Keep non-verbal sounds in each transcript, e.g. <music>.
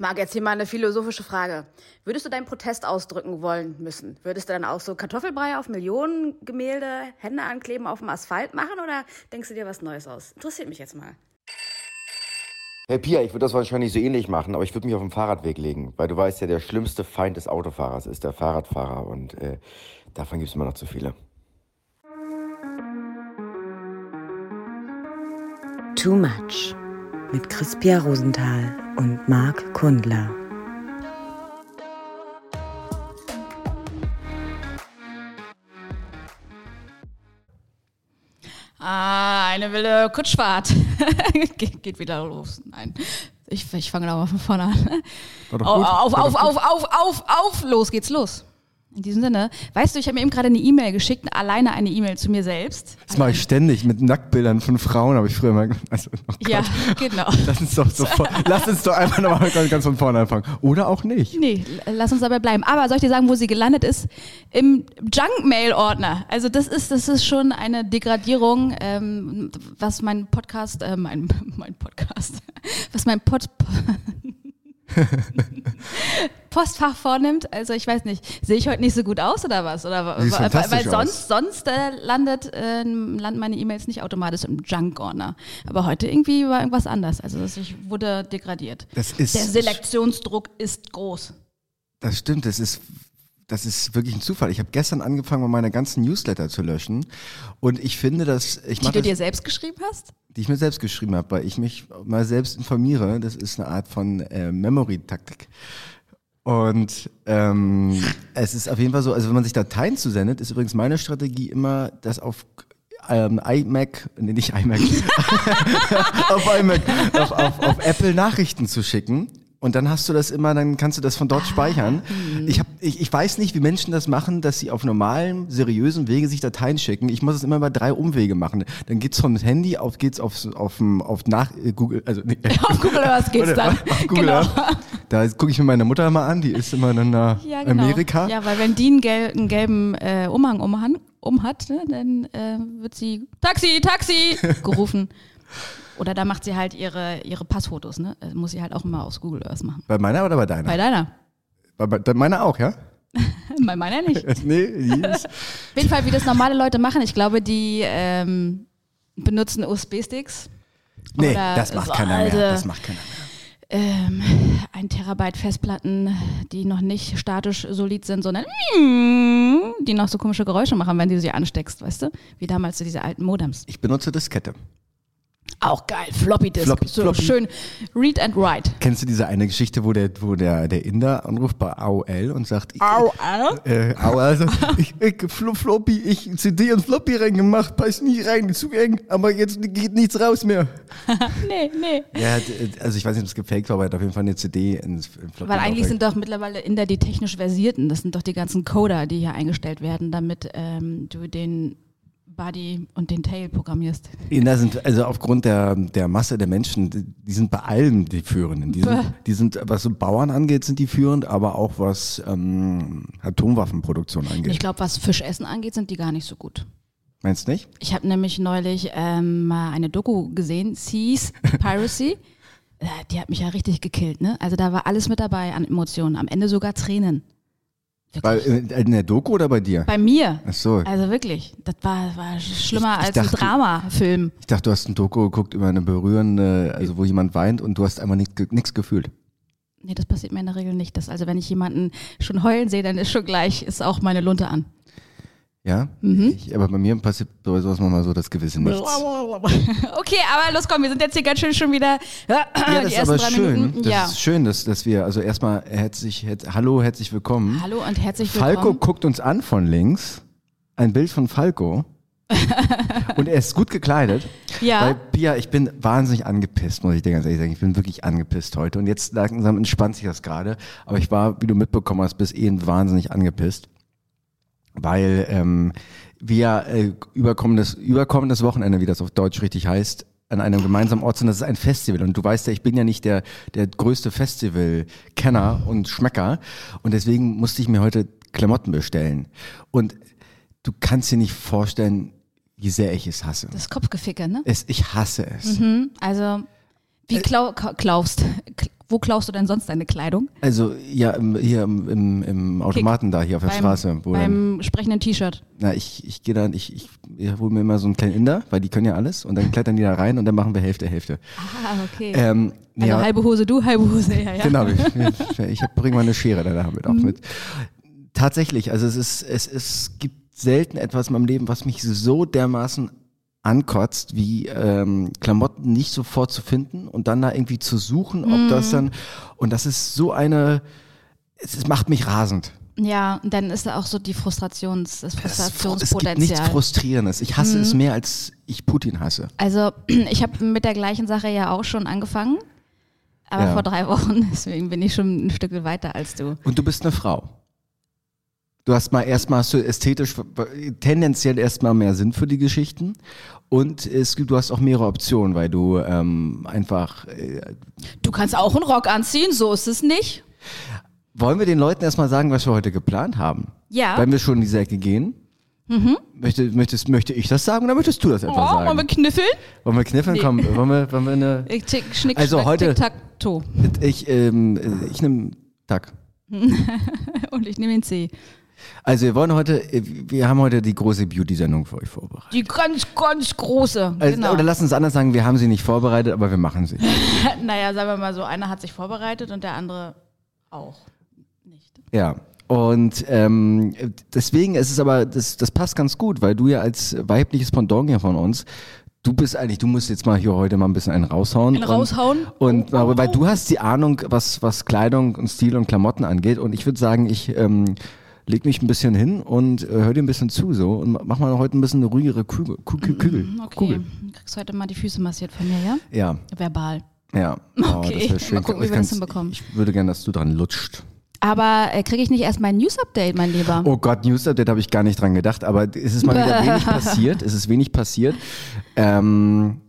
Marc, jetzt hier mal eine philosophische Frage. Würdest du deinen Protest ausdrücken wollen müssen? Würdest du dann auch so Kartoffelbrei auf Millionengemälde, Hände ankleben auf dem Asphalt machen oder denkst du dir was Neues aus? Interessiert mich jetzt mal. Hey Pia, ich würde das wahrscheinlich so ähnlich machen, aber ich würde mich auf den Fahrradweg legen, weil du weißt ja, der schlimmste Feind des Autofahrers ist der Fahrradfahrer und äh, davon gibt es immer noch zu viele. Too Much mit Crispia Rosenthal und Marc Kundler. Ah, eine wilde Kutschfahrt. <laughs> geht, geht wieder los. Nein. Ich, ich fange da mal von vorne an. Auf, auf, auf, auf, auf, auf, auf, los geht's los. In diesem Sinne, weißt du, ich habe mir eben gerade eine E-Mail geschickt, alleine eine E-Mail zu mir selbst. Das mache ich ständig mit Nacktbildern von Frauen, habe ich früher mal. Also, oh ja, <laughs> genau. Lass uns doch sofort, <laughs> lass uns doch einfach nochmal ganz von vorne anfangen. Oder auch nicht. Nee, lass uns dabei bleiben. Aber soll ich dir sagen, wo sie gelandet ist? Im Junk-Mail-Ordner. Also das ist, das ist schon eine Degradierung, ähm, was mein Podcast, äh, mein, <laughs> mein Podcast, was mein Pod, Postfach vornimmt. Also ich weiß nicht, sehe ich heute nicht so gut aus oder was? Oder weil, weil sonst, sonst äh, landet, äh, landen meine E-Mails nicht automatisch im Junk-Ordner. Aber heute irgendwie war irgendwas anders. Also ich wurde degradiert. Das ist Der Selektionsdruck ist groß. Das stimmt, das ist das ist wirklich ein Zufall. Ich habe gestern angefangen, meine ganzen Newsletter zu löschen. Und ich finde, dass ich Die du dir selbst geschrieben hast? Die ich mir selbst geschrieben habe, weil ich mich mal selbst informiere. Das ist eine Art von äh, Memory-Taktik. Und ähm, es ist auf jeden Fall so, also wenn man sich Dateien zusendet, ist übrigens meine Strategie immer, das auf ähm, iMac, nee, nicht iMac, <laughs> auf iMac, auf, auf, auf Apple Nachrichten zu schicken und dann hast du das immer, dann kannst du das von dort ah, speichern. Hm. Ich, hab, ich, ich weiß nicht, wie Menschen das machen, dass sie auf normalen, seriösen Wege sich Dateien schicken. Ich muss es immer über drei Umwege machen. Dann geht's vom Handy auf geht's auf, auf, auf nach äh, Google, also nee, <laughs> auf Google Earth geht's dann. <laughs> Auf Google genau. Earth. Da gucke ich mir meine Mutter mal an, die ist immer nach ja, genau. Amerika. Ja, weil wenn die einen, gel einen gelben äh, Umhang umhan, um hat, ne, dann äh, wird sie Taxi, Taxi gerufen. <laughs> Oder da macht sie halt ihre, ihre Passfotos, ne? Das muss sie halt auch immer aus Google Earth machen. Bei meiner oder bei deiner? Bei deiner. Bei, bei meiner auch, ja? <laughs> bei meiner nicht. <laughs> nee, ist Auf jeden Fall, wie das normale Leute machen. Ich glaube, die ähm, benutzen USB-Sticks. Nee, das macht so keiner alte, mehr. Das macht keiner mehr. Ähm, ein Terabyte Festplatten, die noch nicht statisch solid sind, sondern die noch so komische Geräusche machen, wenn du sie ansteckst, weißt du? Wie damals so diese alten Modems. Ich benutze Diskette. Auch geil, Floppy Disk. Floppy, so Floppy. schön Read and Write. Kennst du diese eine Geschichte, wo der, wo der, der Inder anruft bei AOL und sagt, AOL? Äh, AOL, also, <laughs> ich, ich, Floppy, ich CD und Floppy reingemacht, passt nie rein, zu eng, aber jetzt geht nichts raus mehr. <laughs> nee, nee. Ja, also ich weiß nicht, ob es gefaked war, aber er hat auf jeden Fall eine CD ins Floppy. Weil eigentlich sind doch mittlerweile Inder die technisch versierten, das sind doch die ganzen Coder, die hier eingestellt werden, damit ähm, du den Body und den Tail programmierst. Ja, sind also aufgrund der, der Masse der Menschen, die sind bei allem die Führenden. Die sind, die sind, was so Bauern angeht, sind die führend, aber auch was ähm, Atomwaffenproduktion angeht. Ich glaube, was Fischessen angeht, sind die gar nicht so gut. Meinst du nicht? Ich habe nämlich neulich ähm, mal eine Doku gesehen, Seas Piracy. <laughs> Äh, die hat mich ja richtig gekillt, ne? Also da war alles mit dabei an Emotionen, am Ende sogar Tränen. Bei, in der Doku oder bei dir? Bei mir. Ach so. Also wirklich, das war, war schlimmer ich, ich als dachte, ein Dramafilm. Ich dachte, du hast ein Doku geguckt über eine berührende, also wo jemand weint und du hast einfach nichts gefühlt. Nee, das passiert mir in der Regel nicht. Das, also wenn ich jemanden schon heulen sehe, dann ist schon gleich, ist auch meine Lunte an. Ja, mhm. ich, aber bei mir passiert bei sowas manchmal so das gewisse Nichts. <laughs> Okay, aber los komm, wir sind jetzt hier ganz schön schon wieder. ja, das ist aber schön. Minuten. Das ja. ist schön, dass, dass wir, also erstmal herzlich, her, hallo, herzlich willkommen. Hallo und herzlich willkommen. Falco guckt uns an von links. Ein Bild von Falco. <laughs> und er ist gut gekleidet. Ja. Weil, Pia, ich bin wahnsinnig angepisst, muss ich dir ganz ehrlich sagen. Ich bin wirklich angepisst heute. Und jetzt langsam entspannt sich das gerade. Aber ich war, wie du mitbekommen hast, bis eben wahnsinnig angepisst weil ähm, wir äh, überkommendes, überkommendes Wochenende, wie das auf Deutsch richtig heißt, an einem gemeinsamen Ort sind. Das ist ein Festival. Und du weißt ja, ich bin ja nicht der, der größte Festival-Kenner und Schmecker. Und deswegen musste ich mir heute Klamotten bestellen. Und du kannst dir nicht vorstellen, wie sehr ich es hasse. Das Kopfgeficke, ne? Es, ich hasse es. Mhm, also, wie klau, klaufst, Wo klaust du denn sonst deine Kleidung? Also ja, im, hier im, im, im Automaten da, hier auf der beim, Straße. Wo dann, Beim sprechenden T-Shirt. na, ich, ich gehe dann, ich, ich, ich hole mir immer so einen kleinen Inder, weil die können ja alles und dann klettern die da rein und dann machen wir Hälfte, Hälfte. Ah, okay. Ähm, also ja, halbe Hose du, halbe Hose er, ja. Genau, ich, ich, ich hab- bring mal eine Schere da damit auch mit. Tatsächlich, also es ist, es, es gibt selten etwas in meinem Leben, was mich so dermaßen ankotzt, wie ähm, Klamotten nicht sofort zu finden und dann da irgendwie zu suchen, ob das dann und das ist so eine, es, es macht mich rasend. Ja, und dann ist da auch so die Frustrations, das Es, es gibt nichts Frustrationspotenzial. Frustrierendes. Ich hasse es mehr, als ich Putin hasse. Also <clears throat> ich habe mit der gleichen Sache ja auch schon angefangen, aber Ja. vor drei <laughs> Wochen, deswegen bin ich schon ein Stück weiter als du. Und du bist eine Frau. Du hast mal erstmal hast du ästhetisch tendenziell erstmal mehr Sinn für die Geschichten und es gibt, du hast auch mehrere Optionen, weil du ähm, einfach äh, Du kannst auch einen Rock anziehen, so ist es nicht. wollen wir den Leuten erstmal sagen, was wir heute geplant haben? Ja. Wenn wir schon in diese Ecke gehen. Möchte, möchtest, möchte ich das sagen oder möchtest du das etwa Oh, wollen wir sagen? kniffeln? Wollen wir kniffeln? Nee. Komm, wollen wir, wollen wir eine. <laughs> Ich tick, schnick, Also schnack, heute- tick, tack, to. Ich, ähm, ich nehme Tag. <laughs> Und ich nehme den C. Also wir wollen heute, wir haben heute die große Beauty-Sendung für euch vorbereitet. Die ganz, ganz große. Also, genau. Oder lass uns anders sagen, wir haben sie nicht vorbereitet, aber wir machen sie. <laughs> naja, sagen wir mal so, einer hat sich vorbereitet und der andere auch nicht. Ja. Und ähm, deswegen ist es aber, das, das passt ganz gut, weil du ja als weibliches Pendant hier von uns, du bist eigentlich, du musst jetzt mal hier heute mal ein bisschen einen raushauen. Einen raushauen? Und, und aber weil du hast die Ahnung, was, was Kleidung und Stil und Klamotten angeht. Und ich würde sagen, ich ähm, leg mich ein bisschen hin und äh, hör dir ein bisschen zu so und mach mal heute ein bisschen eine ruhigere Kugel. Kugel, Kugel, Okay, Kugel. du kriegst heute mal die Füße massiert von mir, ja? Ja, Verbal. ja. Oh, Okay, das schön. mal gucken, wie ich wir das hinbekommen. Ich würde gerne, dass du dran lutscht. Aber äh, kriege ich nicht erst mein News-Update, mein Lieber? Oh Gott, News Update habe ich gar nicht dran gedacht, aber es ist mal wieder <laughs> wenig passiert. Es ist wenig passiert. Ähm,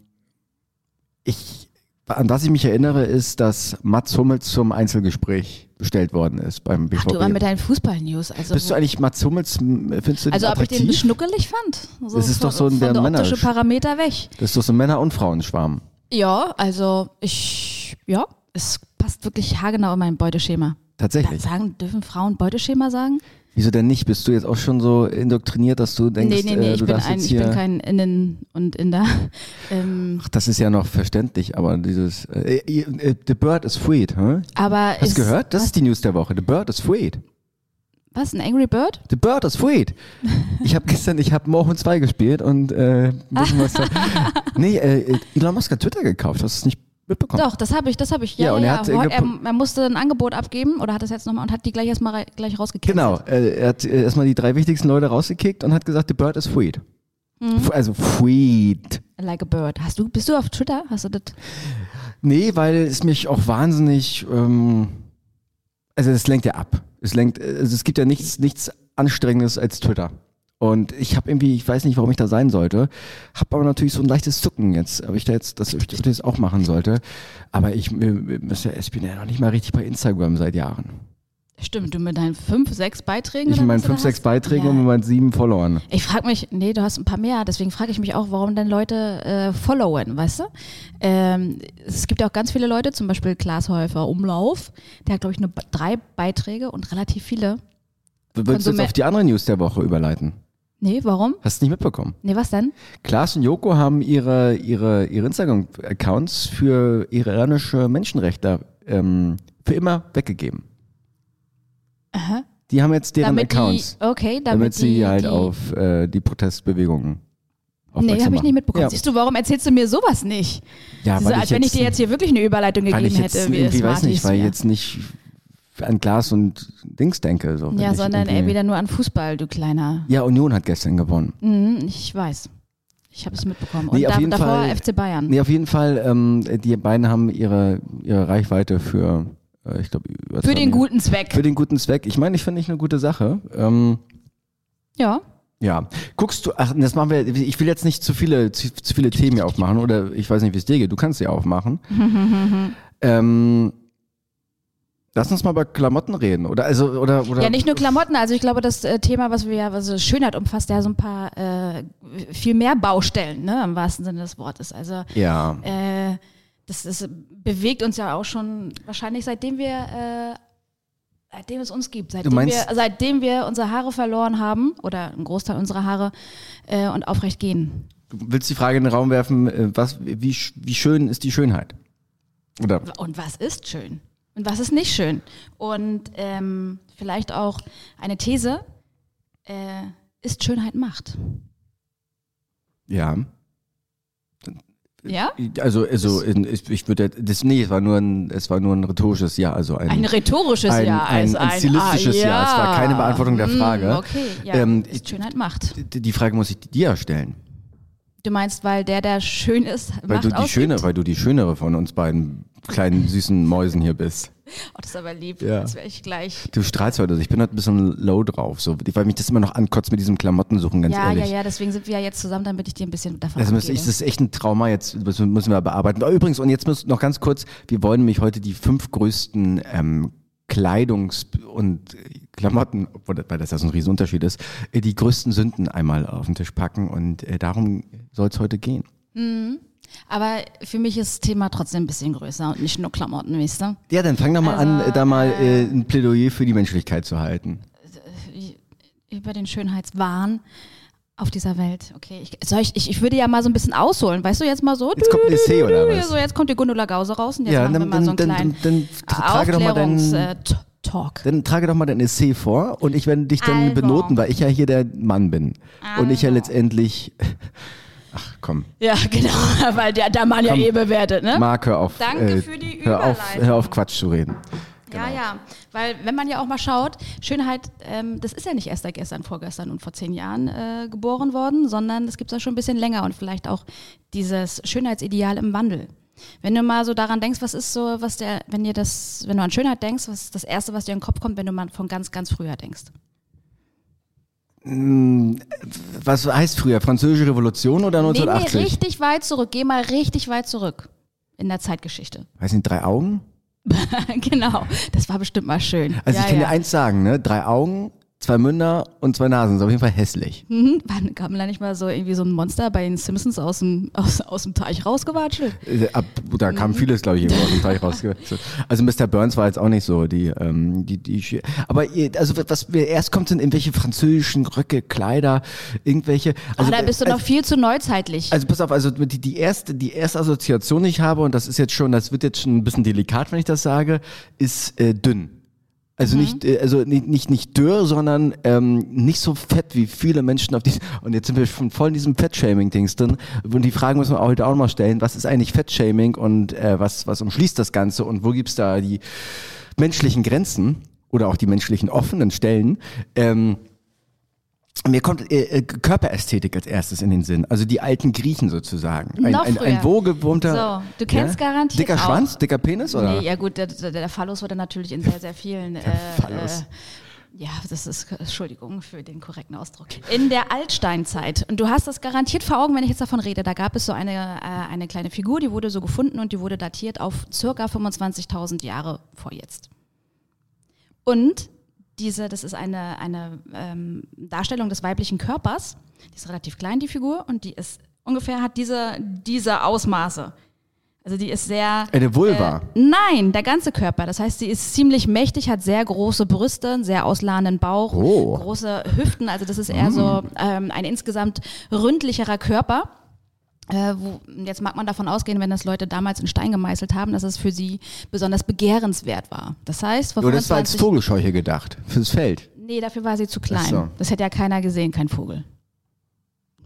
ich, an was ich mich erinnere, ist, dass Mats Hummels zum Einzelgespräch bestellt worden ist beim BVB. Ach, du immer mit deinen Fußball-News. Also, Bist du eigentlich Mats Hummels, findest du den also ob ich den schnuckelig fand? So Das ist doch so ein der der Männer- Parameter weg. das ist doch so ein Männer- und Frauenschwarm. Ja, also ich, ja, es passt wirklich haargenau in mein Beuteschema. Tatsächlich. Sagen, dürfen Frauen Beuteschema sagen? Wieso denn nicht? Bist du jetzt auch schon so indoktriniert, dass du denkst, nee, nee, nee, äh, ich, du bin darfst ein, ich bin kein Innen und Inder. <laughs> Ähm, Ach, das ist ja noch verständlich, aber dieses... Äh, äh, äh, the bird is freed, hä? aber Hast du gehört? Das ist die News der Woche. The bird is freed. was, ein Angry Bird? The Bird is Freed. <laughs> Ich habe gestern, ich habe Morgen 2 gespielt und äh, bisschen was da. <laughs> Nee, äh, Elon Musk hat Twitter gekauft. Hast du es nicht mitbekommen? Doch, das habe ich, das habe ich. Ja, Ja, und er ja. hat, er, er musste ein Angebot abgeben oder hat das jetzt nochmal und hat die gleich erstmal gleich rausgekriegt. Genau, er hat erstmal die drei wichtigsten Leute rausgekickt und hat gesagt, The Bird is Freed. Mhm. Also Freed. Like a Bird. Hast du, bist du auf Twitter? Hast du das? Nee, weil es mich auch wahnsinnig, ähm, also es lenkt ja ab. Es lenkt, also es gibt ja nichts, nichts Anstrengendes als Twitter. Und ich habe irgendwie, ich weiß nicht, warum ich da sein sollte, habe aber natürlich so ein leichtes Zucken jetzt, ob ich da jetzt, dass ich das jetzt auch machen sollte. Aber ich, müsste- ja noch nicht mal richtig bei Instagram seit Jahren. Stimmt, du mit deinen fünf, sechs Beiträgen? Ich mit meinen du fünf, sechs? Beiträgen Ja. und mit meinen sieben Followern. Ich frage mich, nee, du hast ein paar mehr, deswegen frage ich mich auch, warum denn Leute äh, followen, weißt du? Ähm, es gibt ja auch ganz viele Leute, zum Beispiel Klaas Häufer Umlauf, der hat, glaube ich, nur drei Beiträge und relativ viele. Du willst jetzt Konsumer- auf die andere News der Woche überleiten. Nee, warum? Hast du nicht mitbekommen? Nee, was denn? Klaas und Joko haben ihre, ihre, ihre Instagram-Accounts für iranische Menschenrechtler ähm, für immer weggegeben. Aha. Die haben jetzt deren damit Accounts, die, okay, damit, damit, sie die, halt die, auf äh, die Protestbewegungen Nee, habe ich nicht mitbekommen. Ja, Siehst du, warum erzählst du mir sowas nicht? ja so, als ich wenn ich dir jetzt hier wirklich eine Überleitung gegeben ich hätte. irgendwie, weiß nicht, weil ich jetzt nicht an Glas und Dings denke. So, Ja, sondern ey, wieder nur an Fußball, du kleiner. Ja, Union hat gestern gewonnen. Mhm, ich weiß. Ich habe es mitbekommen. Und Nee, auf da, jeden davor Fall- FC Bayern. Nee, auf jeden Fall, ähm, die beiden haben ihre, ihre Reichweite für, äh, ich glaube, Für den guten Zweck. Für den guten Zweck. Ich meine, ich finde ich eine gute Sache. Ähm, Ja. ja. Guckst du, ach, das machen wir, ich will jetzt nicht zu viele, zu, zu viele Themen hier aufmachen oder ich weiß nicht, wie es dir geht. Du kannst sie aufmachen. <laughs> ähm, lass uns mal über Klamotten reden. Oder, also, oder, oder. Ja, nicht nur Klamotten. Also ich glaube, das äh, Thema, was wir ja, was so Schönheit umfasst, ja so ein paar äh, viel mehr Baustellen, ne, im wahrsten Sinne des Wortes. Also Ja. äh, das, das bewegt uns ja auch schon wahrscheinlich seitdem wir, äh, seitdem es uns gibt, seitdem meinst- wir, seitdem wir unsere Haare verloren haben oder einen Großteil unserer Haare äh, und aufrecht gehen. Du willst die Frage in den Raum werfen, was, wie, wie schön ist die Schönheit? Oder Und was ist schön? Und was ist nicht schön? Und ähm, vielleicht auch eine These, äh, ist Schönheit Macht? ja. Ja? Also, also in, ich, ich würde das nee, es war nur ein, es war nur ein rhetorisches Ja, also ein, Ein rhetorisches ein, Ja. ein, also ein stilistisches ah, ja. Es war keine Beantwortung der Mm, Frage. Okay, ja. Ähm, ist Schönheit Macht. Die die Frage muss ich dir stellen, Du meinst, weil der, der schön ist, weil Macht du die schöne, weil du die schönere von uns beiden kleinen süßen Mäusen hier bist. Oh, das ist aber lieb. Ja. Das wäre ich gleich. Du strahlst heute, ich bin heute ein bisschen low drauf, so, weil mich das immer noch ankotzt mit diesem Klamottensuchen, ganz Ja, ehrlich. ja, ja, deswegen sind wir ja jetzt zusammen, damit ich dir ein bisschen davon Also ich, das ist echt ein Trauma, jetzt das müssen wir bearbeiten. Übrigens, und jetzt muss noch ganz kurz, wir wollen nämlich heute die fünf größten ähm, Kleidungs- und Klamotten, weil das ja so ein Riesenunterschied ist, äh, die größten Sünden einmal auf den Tisch packen und äh, darum soll es heute gehen. aber für mich ist das Thema trotzdem ein bisschen größer und nicht nur Klamotten, weißt du? Ja, dann fang doch mal an, äh, da mal äh, ein Plädoyer für die Menschlichkeit zu halten. Über den Schönheitswahn auf dieser Welt. Okay, ich, soll ich, ich, ich würde ja mal so ein bisschen ausholen, weißt du, jetzt mal so. Jetzt kommt ein Essay oder was? So, jetzt kommt die Gundula Gause raus und jetzt Ja, machen wir dann- mal so einen dann- kleinen dann- dann trage doch mal Aufklärungs-Talk. Dann trage doch mal dein Essay vor und ich werde dich dann Also. benoten, weil ich ja hier der Mann bin. Und ich ja Also. letztendlich. <laughs> Ach komm, Ja, genau, <laughs> weil der, der Mann ja Komm. eh bewertet, ne? Marc, hör auf. Danke für die hör auf, Überleitung. hör auf, Quatsch zu reden. Ja, ja, weil wenn man ja auch mal schaut, Schönheit, ähm, das ist ja nicht erst seit gestern, vorgestern und vor zehn Jahren äh, geboren worden, sondern das gibt es ja schon ein bisschen länger und vielleicht auch dieses Schönheitsideal im Wandel. Wenn du mal so daran denkst, was ist so, was der, wenn dir das, wenn du an Schönheit denkst, was ist das Erste, was dir in den Kopf kommt, wenn du mal von ganz, ganz früher denkst? Was heißt früher? Französische Revolution oder Nee, 1980? nee, richtig weit zurück. Geh mal richtig weit zurück in der Zeitgeschichte. Weiß nicht, drei Augen? <laughs> genau, das war bestimmt mal schön. Also ja, ich kann ja. dir eins sagen, ne? Drei Augen, zwei Münder und zwei Nasen. Ist auf jeden Fall hässlich. Mhm, wann kam da nicht mal so irgendwie so ein Monster bei den Simpsons aus dem, aus, aus dem Teich rausgewatschelt? Äh, Ab, da Mhm. kam vieles, glaube ich, irgendwo aus dem Teich <laughs> rausgewechselt. Also Mr. Burns war jetzt auch nicht so die, ähm, die, die, aber also was mir erst kommt, sind irgendwelche französischen Röcke, Kleider, irgendwelche. Also, oh, da bist du noch viel zu neuzeitlich. Also pass auf, also die, die erste, die erste Assoziation, die ich habe, und das ist jetzt schon, das wird jetzt schon ein bisschen delikat, wenn ich das sage, ist äh, dünn. Also nicht, äh, also nicht, nicht, nicht dürr, sondern ähm, nicht so fett wie viele Menschen auf die. Und jetzt sind wir schon voll in diesem Fettshaming-Dings drin. Und die Frage muss man auch heute auch mal stellen: Was ist eigentlich Fettshaming und äh, was, was umschließt das Ganze und wo gibt's da die menschlichen Grenzen oder auch die menschlichen offenen Stellen? Ähm, mir kommt äh, äh, Körperästhetik als erstes in den Sinn. Also die alten Griechen sozusagen. Ein, Noch ein, ein früher. wohlgewohnter. So, du kennst garantiert Dicker auch- Schwanz, dicker Penis oder? nee, ja gut, der, der, der Phallus wurde natürlich in sehr, sehr vielen. Äh, Phallus. Äh, ja, das ist, Entschuldigung für den korrekten Ausdruck. In der Altsteinzeit, und du hast das garantiert vor Augen, wenn ich jetzt davon rede, da gab es so eine, äh, eine kleine Figur, die wurde so gefunden und die wurde datiert auf circa 25.000 Jahre vor jetzt. Und diese, das ist eine, eine ähm, Darstellung des weiblichen Körpers. Die ist relativ klein, die Figur, und die ist ungefähr hat diese, diese Ausmaße. Also die ist sehr. Eine Vulva. Äh, nein, der ganze Körper. Das heißt, sie ist ziemlich mächtig, hat sehr große Brüste, einen sehr ausladenden Bauch, Oh. große Hüften. Also das ist eher so ähm, ein insgesamt ründlicherer Körper. Äh, wo, jetzt mag man davon ausgehen, wenn das Leute damals in Stein gemeißelt haben, dass es für sie besonders begehrenswert war. Das heißt, vor Oder das war als 25 Vogelscheuche gedacht, fürs Feld. Nee, dafür war sie zu klein. So. Das hätte ja keiner gesehen, kein Vogel.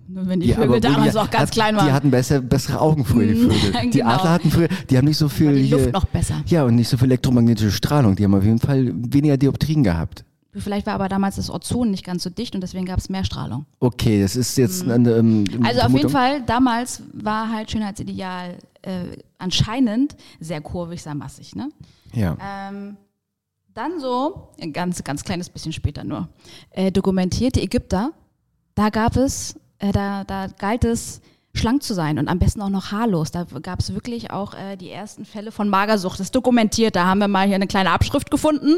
Nur wenn die Ja, Vögel damals die, noch ganz hat, klein waren. Die hatten besser, bessere Augen früher, die <laughs> Vögel. Die Genau. Adler hatten früher, die haben nicht so viel. die hier, Luft noch besser. Ja, und nicht so viel elektromagnetische Strahlung. Die haben auf jeden Fall weniger Dioptrien gehabt. Vielleicht war aber damals das Ozon nicht ganz so dicht und deswegen gab es mehr Strahlung. Okay, das ist jetzt eine, ähm, Mhm. Also auf Vermutung. jeden Fall, damals war halt Schönheitsideal äh, anscheinend sehr kurvig, sehr massig. Ne? Ja. Ähm, dann so, ein ganz, ganz kleines bisschen später nur, äh, dokumentierte Ägypter, da gab es, äh, da, da galt es, schlank zu sein und am besten auch noch haarlos. Da gab es wirklich auch äh, die ersten Fälle von Magersucht. Das ist dokumentiert. Da haben wir mal hier eine kleine Abschrift gefunden.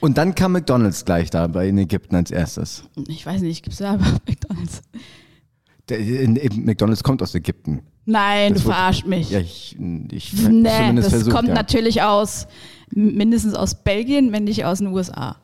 Und dann kam McDonalds gleich da bei in Ägypten als erstes. Ich weiß nicht, gibt es da McDonalds? Der, in, in McDonalds kommt aus Ägypten. Nein, Das du verarscht mich. Ja, ich, ich nee, das versucht, kommt ja. natürlich aus, mindestens aus Belgien, wenn nicht aus den USA.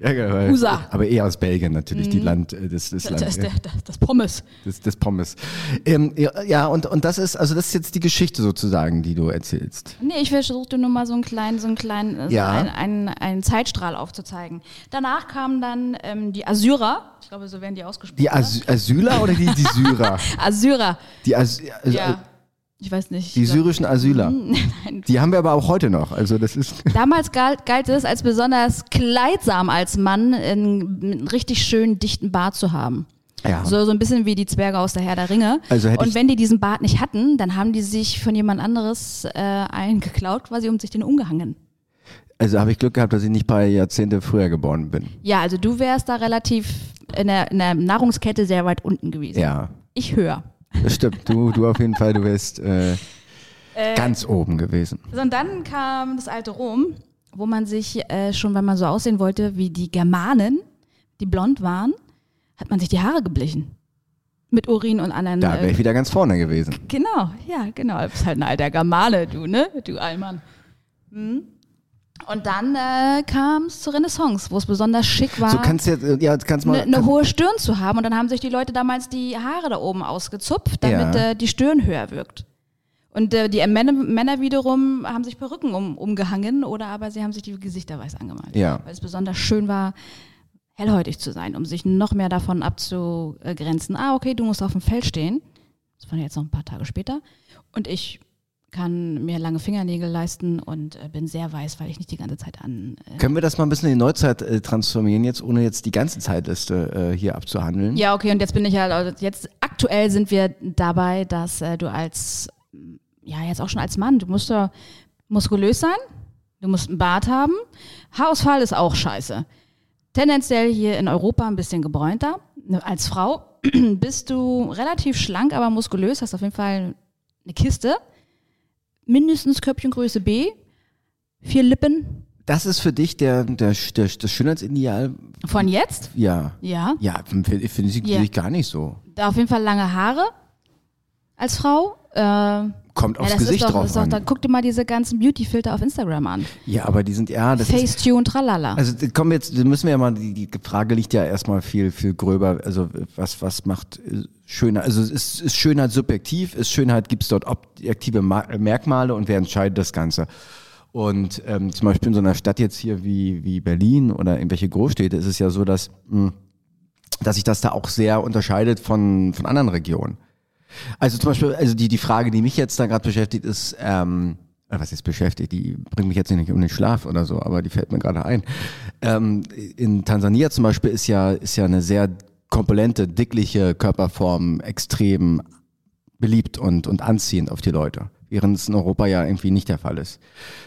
Ja, weil- USA. Aber eher aus Belgien natürlich, die Land, äh, das, das, Land, Das, das, das, Pommes. das, das Pommes. Ähm, ja, und, und das ist, also das ist jetzt die Geschichte sozusagen, die du erzählst. Nee, ich versuchte nur mal so einen kleinen, so einen kleinen, äh, so Ja. einen, einen, einen Zeitstrahl aufzuzeigen. Danach kamen dann ähm, die Assyrer. Ich glaube, so werden die ausgesprochen. Die Asy Asyler oder die, die Syrer? <laughs> Assyrer. Die, As also, Ja. Ich weiß nicht. die glaub- syrischen Asyler. <laughs> Nein. Die haben wir aber auch heute noch. Also das ist. <laughs> Damals galt, galt es als besonders kleidsam als Mann, einen, einen richtig schönen, dichten Bart zu haben. Ja. So, so ein bisschen wie die Zwerge aus der Herr der Ringe. Also und wenn die diesen Bart nicht hatten, dann haben die sich von jemand anderes äh, eingeklaut, quasi um sich den umgehangen. Also habe ich Glück gehabt, dass ich nicht ein paar Jahrzehnte früher geboren bin. Ja, also du wärst da relativ in der, in der Nahrungskette sehr weit unten gewesen. Ja, Ich höre. Das stimmt. Du, du auf jeden Fall, du wärst äh, ganz oben gewesen. So, und dann kam das alte Rom, wo man sich äh, schon, wenn man so aussehen wollte wie die Germanen, die blond waren, hat man sich die Haare geblichen. Mit Urin und anderen. Da wäre äh, ich wieder ganz vorne gewesen. Genau, ja, genau. Du bist halt ein alter Germane, du, ne? Du Allmann. Hm. Und dann äh, kam es zur Renaissance, wo es besonders schick war, So kannst jetzt, äh, ja, kannst mal. eine ne hohe Stirn zu haben. Und dann haben sich die Leute damals die Haare da oben ausgezupft, damit Ja. äh, die Stirn höher wirkt. Und äh, die Männer, Männer wiederum haben sich Perücken um, umgehangen oder aber sie haben sich die Gesichter weiß angemalt. Ja. Weil es besonders schön war, hellhäutig zu sein, um sich noch mehr davon abzugrenzen. Ah, okay, du musst auf dem Feld stehen. Das war jetzt noch ein paar Tage später. Und ich kann mir lange Fingernägel leisten und äh, bin sehr weiß, weil ich nicht die ganze Zeit an. Äh Können wir das mal ein bisschen in die Neuzeit äh, transformieren, jetzt ohne jetzt die ganze Zeitliste äh, hier abzuhandeln? ja, okay, und jetzt bin ich halt, also jetzt aktuell sind wir dabei, dass äh, du als, ja, jetzt auch schon als Mann, du musst ja muskulös sein, du musst einen Bart haben. Haarausfall ist auch scheiße. Tendenziell hier in Europa ein bisschen gebräunter. Ne, Als Frau <clears throat> bist du relativ schlank, aber muskulös, hast auf jeden Fall eine Kiste. Mindestens Köpfchengröße B, vier Lippen. Das ist für dich der, der, der, das Schönheitsideal? Von jetzt? Ja. Ja. Ja, finde find ich, sehe ich gar nicht so. Da auf jeden Fall lange Haare als Frau. Äh, Kommt aufs ja, das Gesicht doch, drauf ist doch, an. da guck dir mal diese ganzen Beauty-Filter auf Instagram an. Ja, aber die sind, ja, das ist, Facetune, tralala. also komm jetzt, müssen wir ja mal, die, die Frage liegt ja erstmal viel, viel gröber, also was, was macht äh, Schönheit, also ist, ist Schönheit subjektiv, ist Schönheit, gibt es dort objektive Ma Merkmale und wer entscheidet das Ganze? Und ähm, zum Beispiel in so einer Stadt jetzt hier wie, wie Berlin oder irgendwelche Großstädte ist es ja so, dass, mh, dass sich das da auch sehr unterscheidet von, von anderen Regionen. Also zum Beispiel, also die, die Frage, die mich jetzt da gerade beschäftigt, ist, ähm, äh, was ist beschäftigt, die bringt mich jetzt nicht um den Schlaf oder so, aber die fällt mir gerade ein. Ähm, in Tansania zum Beispiel ist ja, ist ja eine sehr kompolente, dickliche Körperform extrem beliebt und, und anziehend auf die Leute. Während es in Europa ja irgendwie nicht der Fall ist.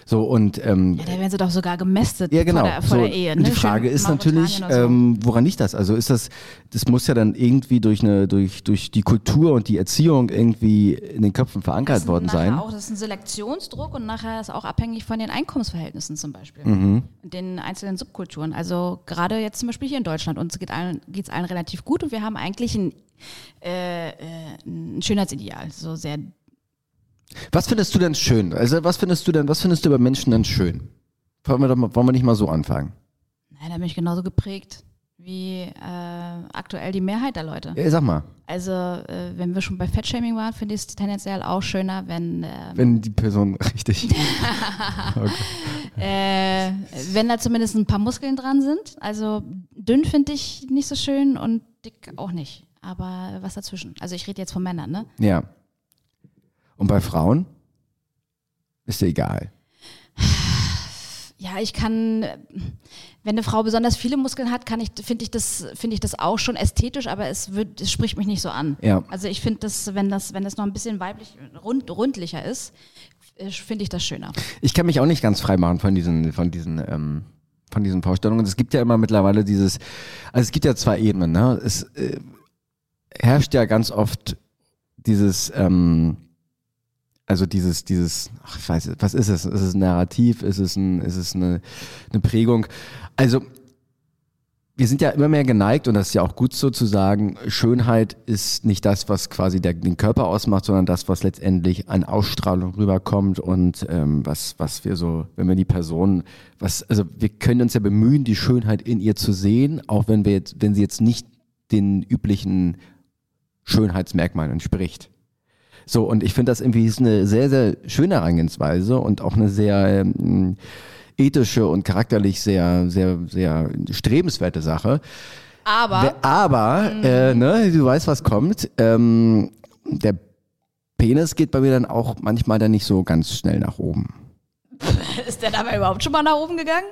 So und ähm, ja, da werden sie doch sogar gemästet ja, genau. vor der, vor so, der Ehe. Ne? die Frage Schön ist natürlich, ähm, woran liegt das? Also ist das, das muss ja dann irgendwie durch eine, durch, durch die Kultur und die Erziehung irgendwie in den Köpfen verankert worden sein. Auch, das ist ein Selektionsdruck und nachher ist auch abhängig von den Einkommensverhältnissen zum Beispiel. Mhm. Und den einzelnen Subkulturen. Also gerade jetzt zum Beispiel hier in Deutschland, uns geht allen, geht's allen relativ gut und wir haben eigentlich ein, äh, äh, ein Schönheitsideal. So sehr Was findest du denn schön? Also was findest du denn, was findest du über Menschen denn schön? Wollen wir, doch mal, wollen wir nicht mal so anfangen? Nein, da bin ich genauso geprägt wie äh, aktuell die Mehrheit der Leute. Ja, sag mal, Also, äh, wenn wir schon bei Fettshaming waren, finde ich es tendenziell auch schöner, wenn, äh, wenn die Person <laughs> richtig. <laughs> äh, wenn da zumindest ein paar Muskeln dran sind. Also, dünn finde ich nicht so schön und dick auch nicht. Aber was dazwischen? Also, ich rede jetzt von Männern, ne? ja. Und bei Frauen? Ist dir egal. Ja, ich kann, wenn eine Frau besonders viele Muskeln hat, kann ich, finde ich das, finde ich das auch schon ästhetisch, aber es wird, es spricht mich nicht so an. Ja. Also ich finde das, wenn das, wenn das noch ein bisschen weiblich, rund, rundlicher ist, äh, finde ich das schöner. Ich kann mich auch nicht ganz frei machen von diesen, von diesen, ähm, von diesen Vorstellungen. Es gibt ja immer mittlerweile dieses, also es gibt ja zwei Ebenen. Ne? Es äh, herrscht ja ganz oft dieses, ähm, also dieses, dieses, ach, ich weiß, was ist es? Ist es ein Narrativ? Ist es, ein, ist es eine, eine Prägung? Also wir sind ja immer mehr geneigt, und das ist ja auch gut so zu sagen, Schönheit ist nicht das, was quasi der, den Körper ausmacht, sondern das, was letztendlich an Ausstrahlung rüberkommt und ähm, was, was wir so, wenn wir die Person, was, also wir können uns ja bemühen, die Schönheit in ihr zu sehen, auch wenn wir jetzt, wenn sie jetzt nicht den üblichen Schönheitsmerkmalen entspricht. So, und ich finde das irgendwie ist eine sehr, sehr schöne Herangehensweise und auch eine sehr ähm, ethische und charakterlich sehr, sehr, sehr strebenswerte Sache. Aber. Aber, äh, ne, du weißt, was kommt. Ähm, der Penis geht bei mir dann auch manchmal dann nicht so ganz schnell nach oben. <laughs> Ist der dabei überhaupt schon mal nach oben gegangen?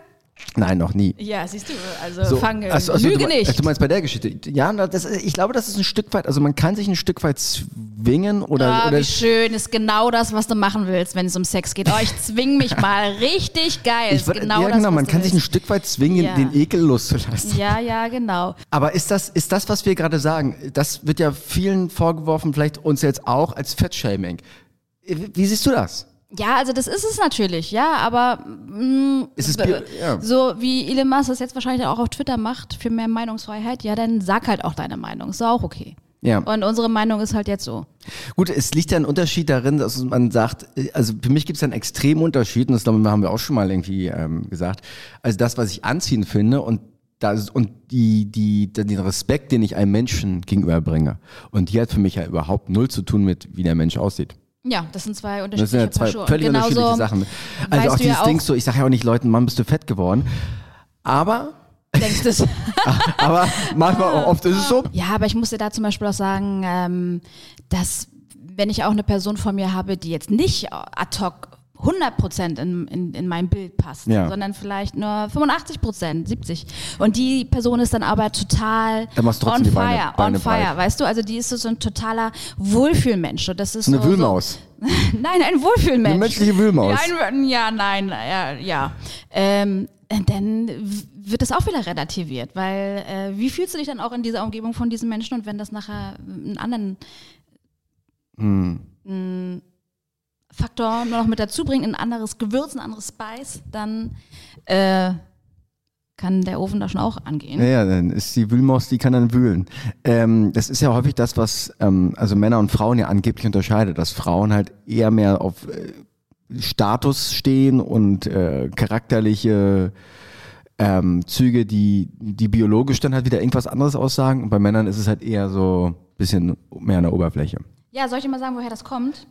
Nein, noch nie. Ja, siehst du. Also, So, fange. also- also Lüge du, nicht. Also du meinst bei der Geschichte? Ja, das, ich glaube, das ist ein Stück weit, also man kann sich ein Stück weit zwingen oder, Ah, oder wie schön, ist genau das, was du machen willst, wenn es um Sex geht. Oh, ich zwing mich <laughs> mal. Richtig geil. ich, würd- genau ja, das, genau, was man kann sich ein. Stück weit zwingen, Ja. den Ekel loszulassen. Ja, ja, genau. Aber ist das, ist das, was wir gerade sagen, das wird ja vielen vorgeworfen, vielleicht uns jetzt auch als Fettshaming. Wie siehst du das? Ja, also das ist es natürlich, ja, aber mh, Ist es b- bio- ja. so wie Elon Musk das jetzt wahrscheinlich auch auf Twitter macht für mehr Meinungsfreiheit, ja, dann sag halt auch deine Meinung, ist auch okay. Ja. Und unsere Meinung ist halt jetzt so. Gut, es liegt ja ein Unterschied darin, dass man sagt, also für mich gibt es einen extremen Unterschied, und das glaube ich, haben wir auch schon mal irgendwie ähm, gesagt, also das, was ich anziehen finde und das, und die, die, den Respekt, den ich einem Menschen gegenüberbringe. Und die hat für mich ja überhaupt null zu tun mit, wie der Mensch aussieht. Ja, das sind zwei Das unterschiedliche sind ja zwei Paar völlig genauso unterschiedliche Sachen. Also auch du ja dieses Ding so, ich sage ja auch nicht Leuten, Mann, bist du fett geworden. Aber, denkst du es. <laughs> aber manchmal auch oft ist es so. Ja, aber ich muss dir da zum Beispiel auch sagen, ähm, dass wenn ich auch eine Person vor mir habe, die jetzt nicht ad hoc 100 Prozent in, in, in mein Bild passt, Ja. sondern vielleicht nur 85 Prozent, 70. Und die Person ist dann aber total Dann machst on fire, Beine- Beine on fire, breit. weißt du? Also die ist so, ein totaler Wohlfühlmensch. Und das ist eine so, Wühlmaus. So, <laughs> nein, ein Wohlfühlmensch. Eine menschliche Wühlmaus. Ja, ein, ja nein, ja. ja. Ähm, dann wird das auch wieder relativiert, weil äh, wie fühlst du dich dann auch in dieser Umgebung von diesen Menschen und wenn das nachher einen anderen Hm. Faktor nur noch mit dazu bringt, ein anderes Gewürz, ein anderes Spice, dann äh, kann der Ofen da schon auch angehen. Ja, ja, dann ist die Wühlmaus, die kann dann wühlen. Ähm, das ist ja häufig das, was ähm, also Männer und Frauen ja angeblich unterscheidet, dass Frauen halt eher mehr auf äh, Status stehen und äh, charakterliche ähm, Züge, die, die biologisch dann halt wieder irgendwas anderes aussagen. Und bei Männern ist es halt eher so ein bisschen mehr an der Oberfläche. Ja, soll ich dir mal sagen, woher das kommt?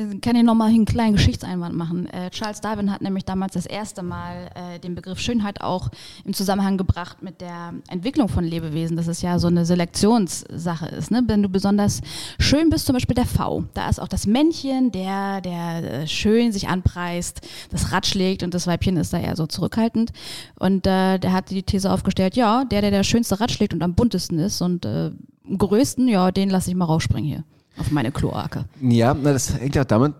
Dann kann ich nochmal einen kleinen Geschichtseinwand machen. Äh, Charles Darwin hat nämlich damals das erste Mal äh, den Begriff Schönheit auch im Zusammenhang gebracht mit der Entwicklung von Lebewesen, dass es ja so eine Selektionssache ist. Ne? Wenn du besonders schön bist, zum Beispiel der V, da ist auch das Männchen, der, der äh, schön sich anpreist, das Rad schlägt und das Weibchen ist da eher so zurückhaltend. Und äh, der hat die These aufgestellt, ja, der, der der schönste Rad schlägt und am buntesten ist und äh, am größten, ja, den lasse ich mal rausspringen hier auf meine Kloake. Ja, na, das hängt ja damit,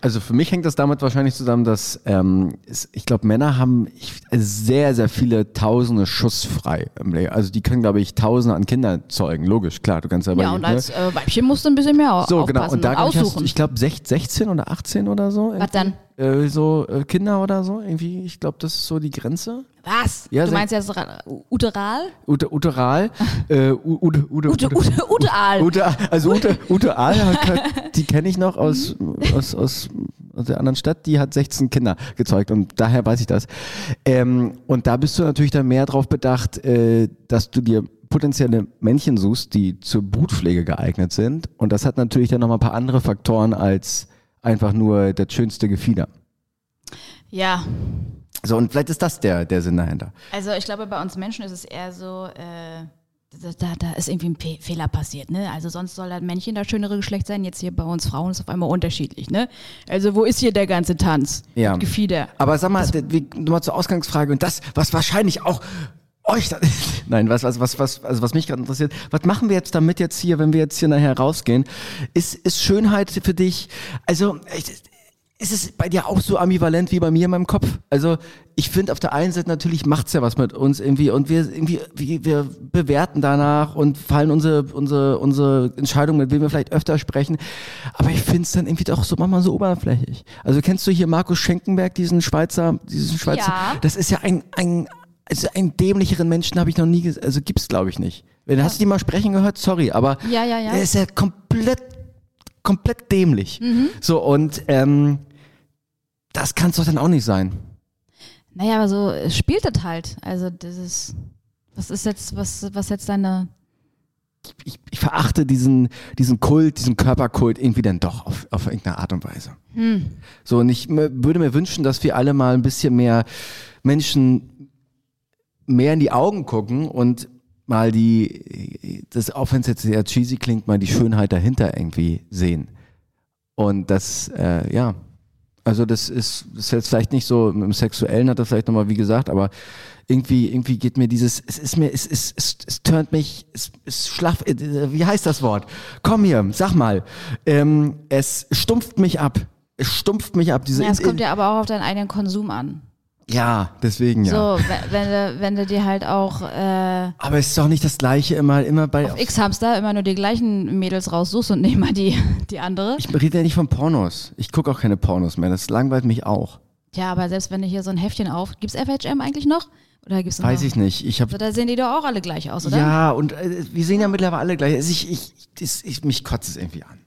also für mich hängt das damit wahrscheinlich zusammen, dass ähm, ich glaube, Männer haben sehr, sehr viele Tausende schussfrei. im Leben. Also die können, glaube ich, Tausende an Kinder zeugen. Logisch, klar, du kannst ja bei Ja, und als äh, Weibchen musst du ein bisschen mehr So, aufpassen genau. Und da und ich, hast, ich glaube 16 oder 18 oder so. Was dann? Äh, so äh, Kinder oder so, irgendwie. Ich glaube, das ist so die Grenze. Was? Ja, du meinst jetzt ra- uteral? Ute, uteral. äh, Ute, Ute, Ute, Ute, uteal. Ute, also Ute, Ute Aal, die kenne ich noch aus, aus, aus, aus der anderen Stadt, die hat 16 Kinder gezeugt und daher weiß ich das. Ähm, und da bist du natürlich dann mehr drauf bedacht, äh, dass du dir potenzielle Männchen suchst, die zur Brutpflege geeignet sind. Und das hat natürlich dann nochmal ein paar andere Faktoren als einfach nur das schönste Gefieder. Ja, So, und vielleicht ist das der, der Sinn dahinter. also ich glaube, bei uns Menschen ist es eher so, äh, da, da, ist irgendwie ein Pe Fehler passiert, ne? Also sonst soll das Männchen das schönere Geschlecht sein, jetzt hier bei uns Frauen ist auf einmal unterschiedlich, ne? Also wo ist hier der ganze Tanz? Ja. Mit Gefieder. Aber sag mal, nochmal zur Ausgangsfrage und das, was wahrscheinlich auch euch da, <laughs> nein, was, was, was, was, also was mich gerade interessiert, was machen wir jetzt damit jetzt hier, wenn wir jetzt hier nachher rausgehen? Ist, ist Schönheit für dich, also, ist es bei dir auch so ambivalent wie bei mir in meinem Kopf? Also, ich finde auf der einen Seite natürlich macht's ja was mit uns irgendwie und wir irgendwie, wie, wir bewerten danach und fallen unsere, unsere, unsere Entscheidung, mit wem wir vielleicht öfter sprechen. Aber ich finde es dann irgendwie doch so manchmal so oberflächlich. Also kennst du hier Markus Schenkenberg, diesen Schweizer, diesen Schweizer, Ja. das ist ja ein, ein, also einen dämlicheren Menschen habe ich noch nie gesehen, also gibt's glaube ich nicht. Wenn hast du die mal sprechen gehört? Sorry, aber Ja, ja, ja. er ist ja komplett, komplett dämlich. So und ähm, das kann es doch dann auch nicht sein. Naja, aber so spielt das halt. Also das ist, was ist jetzt, was, was jetzt deine, Ich, ich verachte diesen, diesen Kult, diesen Körperkult irgendwie dann doch auf, auf irgendeine Art und Weise. So, und ich würde mir wünschen, dass wir alle mal ein bisschen mehr Menschen mehr in die Augen gucken und mal die, das, auch wenn es jetzt sehr cheesy klingt, mal die Schönheit dahinter irgendwie sehen. Und das, äh, ja, also das ist, das ist jetzt vielleicht nicht so, im Sexuellen hat er vielleicht nochmal wie gesagt, aber irgendwie, irgendwie geht mir dieses, es ist mir, es, es, es, es turnt mich, es, es schlaff, äh, wie heißt das Wort? Komm hier, sag mal, ähm, es stumpft mich ab. Es stumpft mich ab. Diese, ja, es kommt ja aber auch auf deinen eigenen Konsum an. Ja, deswegen ja. So, wenn, du, wenn du dir halt auch äh, Aber es ist doch nicht das Gleiche immer, immer bei. auf X-Hamster immer nur die gleichen Mädels raussuchst und nicht mal die, die andere. Ich rede ja nicht von Pornos. Ich gucke auch keine Pornos mehr. Das langweilt mich auch. Ja, aber selbst wenn du hier so ein Heftchen auf, gibt's FHM eigentlich noch? Oder gibt's noch? Weiß ich nicht. Ich habe Also, da sehen die doch auch alle gleich aus, oder? ja und äh, wir sehen ja mittlerweile alle gleich. Also ich, ich, das, ich, mich kotzt es irgendwie an.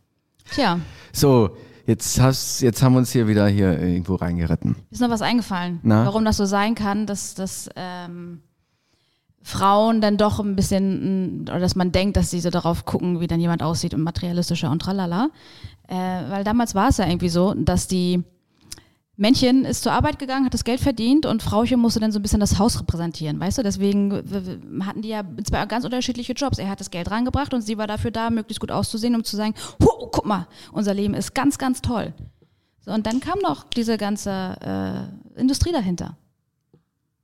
Tja, So, jetzt hast, jetzt haben wir uns hier wieder hier irgendwo reingeritten. ist noch was eingefallen, Na? warum das so sein kann, dass, dass ähm, Frauen dann doch ein bisschen, oder dass man denkt, dass sie so darauf gucken, wie dann jemand aussieht und materialistischer und tralala. Äh, weil damals war es ja irgendwie so, dass die Männchen ist zur Arbeit gegangen, hat das Geld verdient und Frauchen musste dann so ein bisschen das Haus repräsentieren, weißt du? Deswegen hatten die ja zwei ganz unterschiedliche Jobs. Er hat das Geld rangebracht und sie war dafür da, möglichst gut auszusehen, um zu sagen, "Hu, guck mal, unser Leben ist ganz, ganz toll. So, und dann kam noch diese ganze äh, Industrie dahinter.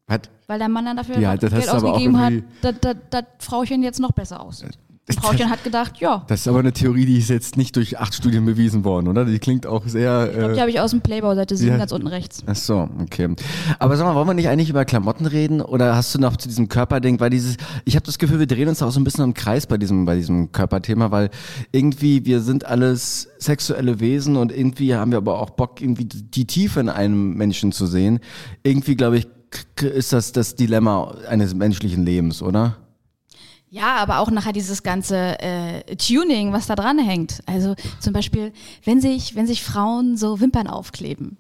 Hat, Weil der Mann dann dafür Ja, das Geld ausgegeben hat, dass das das Frauchen jetzt noch besser aussieht. Und Frauchen hat gedacht, ja, das ist aber eine Theorie, die ist jetzt nicht durch acht Studien bewiesen worden, oder? Die klingt auch sehr. ich glaub, die Äh, habe ich aus dem Playboy, Seite 7, Ja. ganz unten rechts. ach so, okay. Aber sag mal, wollen wir nicht eigentlich über Klamotten reden? Oder hast du noch zu diesem Körperding? Weil dieses, ich habe das Gefühl, wir drehen uns auch so ein bisschen im Kreis bei diesem, bei diesem Körperthema, weil irgendwie wir sind alles sexuelle Wesen und irgendwie haben wir aber auch Bock, irgendwie die Tiefe in einem Menschen zu sehen. Irgendwie, glaube ich, ist das das Dilemma eines menschlichen Lebens, oder? Ja, aber auch nachher dieses ganze äh, Tuning, was da dran hängt. Also zum Beispiel, wenn sich, wenn sich Frauen so Wimpern aufkleben.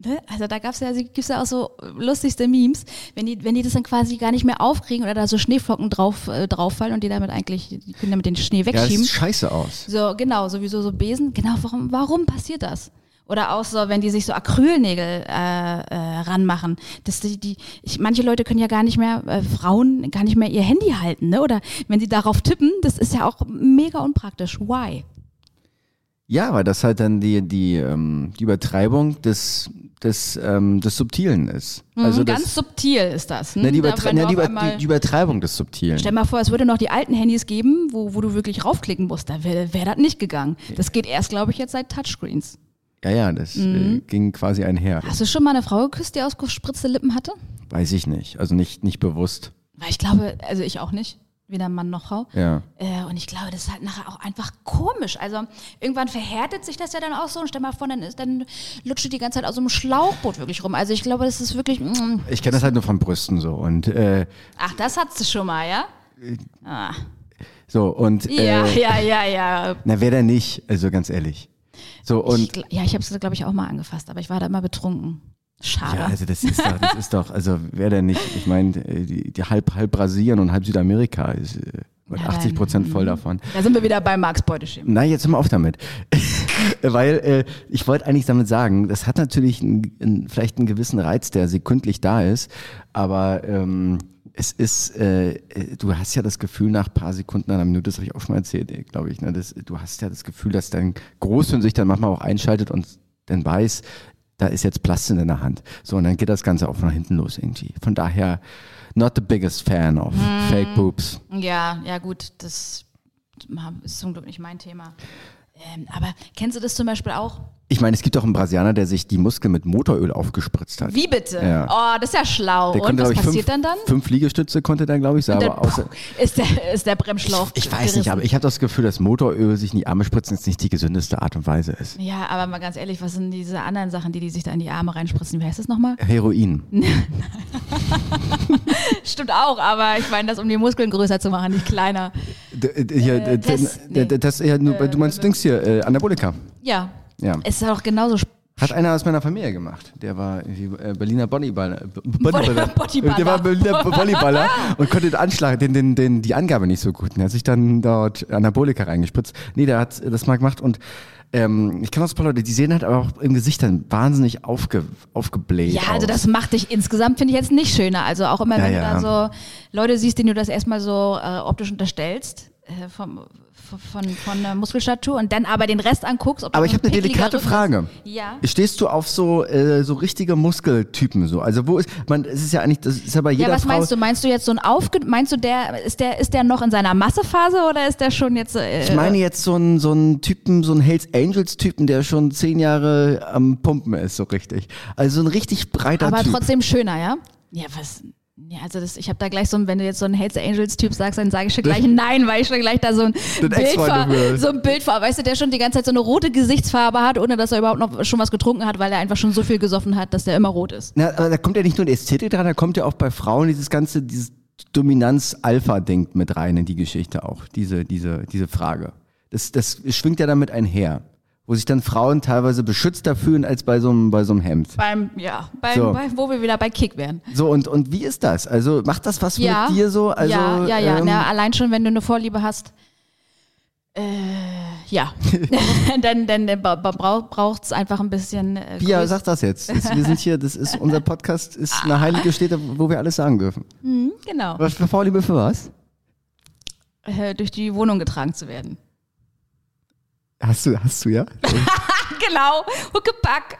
Ne? Also da gab's ja, gibt's ja auch so lustigste Memes, wenn die, wenn die das dann quasi gar nicht mehr aufkriegen oder da so Schneeflocken drauf, äh, drauffallen und die damit eigentlich, die können damit den Schnee Ja, das wegschieben. sieht scheiße aus. So, genau, sowieso so Besen. Genau, warum, warum passiert das? Oder auch so, wenn die sich so Acrylnägel äh, äh, ranmachen. Das, die, die, ich, manche Leute können ja gar nicht mehr, äh, Frauen gar nicht mehr ihr Handy halten, ne? Oder wenn sie darauf tippen, das ist ja auch mega unpraktisch. Why? Ja, weil das halt dann die, die, ähm, die Übertreibung des, des, ähm, des Subtilen ist. Also Mhm, ganz das, subtil ist das. Ne? ne, die, Da, Übertre wenn du ne, die, Über die Übertreibung des Subtilen. Stell mal vor, es würde noch die alten Handys geben, wo, wo du wirklich raufklicken musst. Da wäre wär das nicht gegangen. Das geht erst, glaube ich, jetzt seit Touchscreens. Ja, ja, das Mhm. äh, ging quasi einher. Hast du schon mal eine Frau geküsst, die ausgespritzte Lippen hatte? Weiß ich nicht. Also nicht, nicht bewusst. Weil ich glaube, also ich auch nicht. Weder Mann noch Frau. Ja. Äh, und ich glaube, das ist halt nachher auch einfach komisch. Also irgendwann verhärtet sich das ja dann auch so und stell mal vor, dann, ist, dann lutscht die die ganze Zeit aus so einem Schlauchboot wirklich rum. Also ich glaube, das ist wirklich. Mm. Ich kenne das halt nur von Brüsten so. Und äh, Ach, das hat sie schon mal, ja? Ah. so und Ja, äh, ja, ja, ja. na wer denn nicht? Also ganz ehrlich. So ich, und gl- ja, ich habe es, glaube ich, auch mal angefasst, aber ich war da immer betrunken. Schade. ja, also das ist doch, das ist doch, also wer denn nicht? Ich meine, äh, die, die halb halb Brasilien und halb Südamerika ist äh, Ja, 80 Prozent voll mhm. davon. da sind wir wieder bei Marx Beuteschema. Nein, jetzt hör mal auf damit. <laughs> Weil äh, ich wollte eigentlich damit sagen, das hat natürlich einen, einen, vielleicht einen gewissen Reiz, der sekündlich da ist, aber ähm, es ist, äh, äh, du hast ja das Gefühl nach ein paar Sekunden, einer Minute, das habe ich auch schon mal erzählt, glaube ich, ne, das, du hast ja das Gefühl, dass dein Großhirn sich dann manchmal auch einschaltet und dann weiß, da ist jetzt Plastik in der Hand. So, und dann geht das Ganze auch nach hinten los irgendwie. Von daher, not the biggest fan of fake boobs. Ja, ja, gut, das ist zum Glück nicht mein Thema. Ähm, aber kennst du das zum Beispiel auch? Ich meine, es gibt auch einen Brasilianer, der sich die Muskeln mit Motoröl aufgespritzt hat. Wie bitte? Ja. Oh, das ist ja schlau. Der Und konnte, was ich, passiert fünf, dann dann? Fünf Liegestütze konnte der, glaube ich, selber dann außer. ist, der, ist der Bremsschlauch Ich weiß nicht, aber ich habe das Gefühl, dass Motoröl sich in die Arme spritzen jetzt nicht die gesündeste Art und Weise ist. Ja, aber mal ganz ehrlich, was sind diese anderen Sachen, die die sich da in die Arme reinspritzen? Wie heißt das nochmal? Heroin. <laughs> stimmt auch, aber ich meine das, um die Muskeln größer zu machen, nicht kleiner. D äh, das, nur, du meinst Dings hier, äh, Anabolika. Ja. Ja. Es ist auch genauso Hat einer aus meiner Familie gemacht. Der war äh, Berliner Bodyballer. Bodyballer. Bodyballer. Der war Berliner <laughs> Volleyballer und konnte den Anschlag, den, den, den, die Angabe nicht so gut. Er hat sich dann dort Anabolika reingespritzt. Nee, der hat das mal gemacht und ähm, ich kann auch ein paar Leute, die sehen halt aber auch im Gesicht dann wahnsinnig aufge, aufgebläht Ja, also aus. das macht dich insgesamt, finde ich jetzt nicht schöner. Also auch immer, Ja, wenn ja. du da so Leute siehst, denen du das erstmal so äh, optisch unterstellst, vom, von, von, von der Muskelstatur und dann aber den Rest anguckst. Ob Aber ich habe eine delikate Rücken ist. Frage. Ja. Stehst du auf so äh, so richtige Muskeltypen so? Also wo ist man? Es ist ja eigentlich, das ist ja bei jeder Ja, was Frau. meinst du? Meinst du jetzt so ein Aufge... Meinst du, der ist der ist der noch in seiner Massephase oder ist der schon jetzt... Äh, Ich meine jetzt so einen so einen Typen, so einen Hells Angels Typen, der schon zehn Jahre am Pumpen ist, so richtig. Also so ein richtig breiter aber Typ. trotzdem schöner, ja? Ja, was... Ja, also das, ich habe da gleich so, ein- wenn du jetzt so ein Hells Angels Typ sagst, dann sage ich schon gleich ein <laughs> Nein, weil ich schon gleich da so ein Bild vor, so ein Bild vor, weißt du, der schon die ganze Zeit so eine rote Gesichtsfarbe hat, ohne dass er überhaupt noch schon was getrunken hat, weil er einfach schon so viel gesoffen hat, dass der immer rot ist. Na, aber da kommt ja nicht nur die Ästhetik dran, da kommt ja auch bei Frauen dieses ganze, dieses Dominanz-Alpha-Ding mit rein in die Geschichte auch, diese, diese, diese Frage. Das, das schwingt ja damit einher, wo sich dann Frauen teilweise beschützter fühlen als bei so einem, bei so einem Hemd. Beim, ja, beim, So. bei, wo wir wieder bei Kick wären. So, und, und wie ist das? Also, macht das was Ja. mit dir so? Also, ja, ja, ja. ähm, Na, allein schon, wenn du eine Vorliebe hast. Äh, ja. <laughs> <laughs> dann dann braucht es einfach ein bisschen. Äh, Pia, sag das jetzt. Das, wir sind hier, das ist, unser Podcast ist eine heilige Stätte, wo wir alles sagen dürfen. Genau. Was für Vorliebe für was? Äh, durch die Wohnung getragen zu werden. Hast du, hast du ja? <laughs> Genau. Huckepack.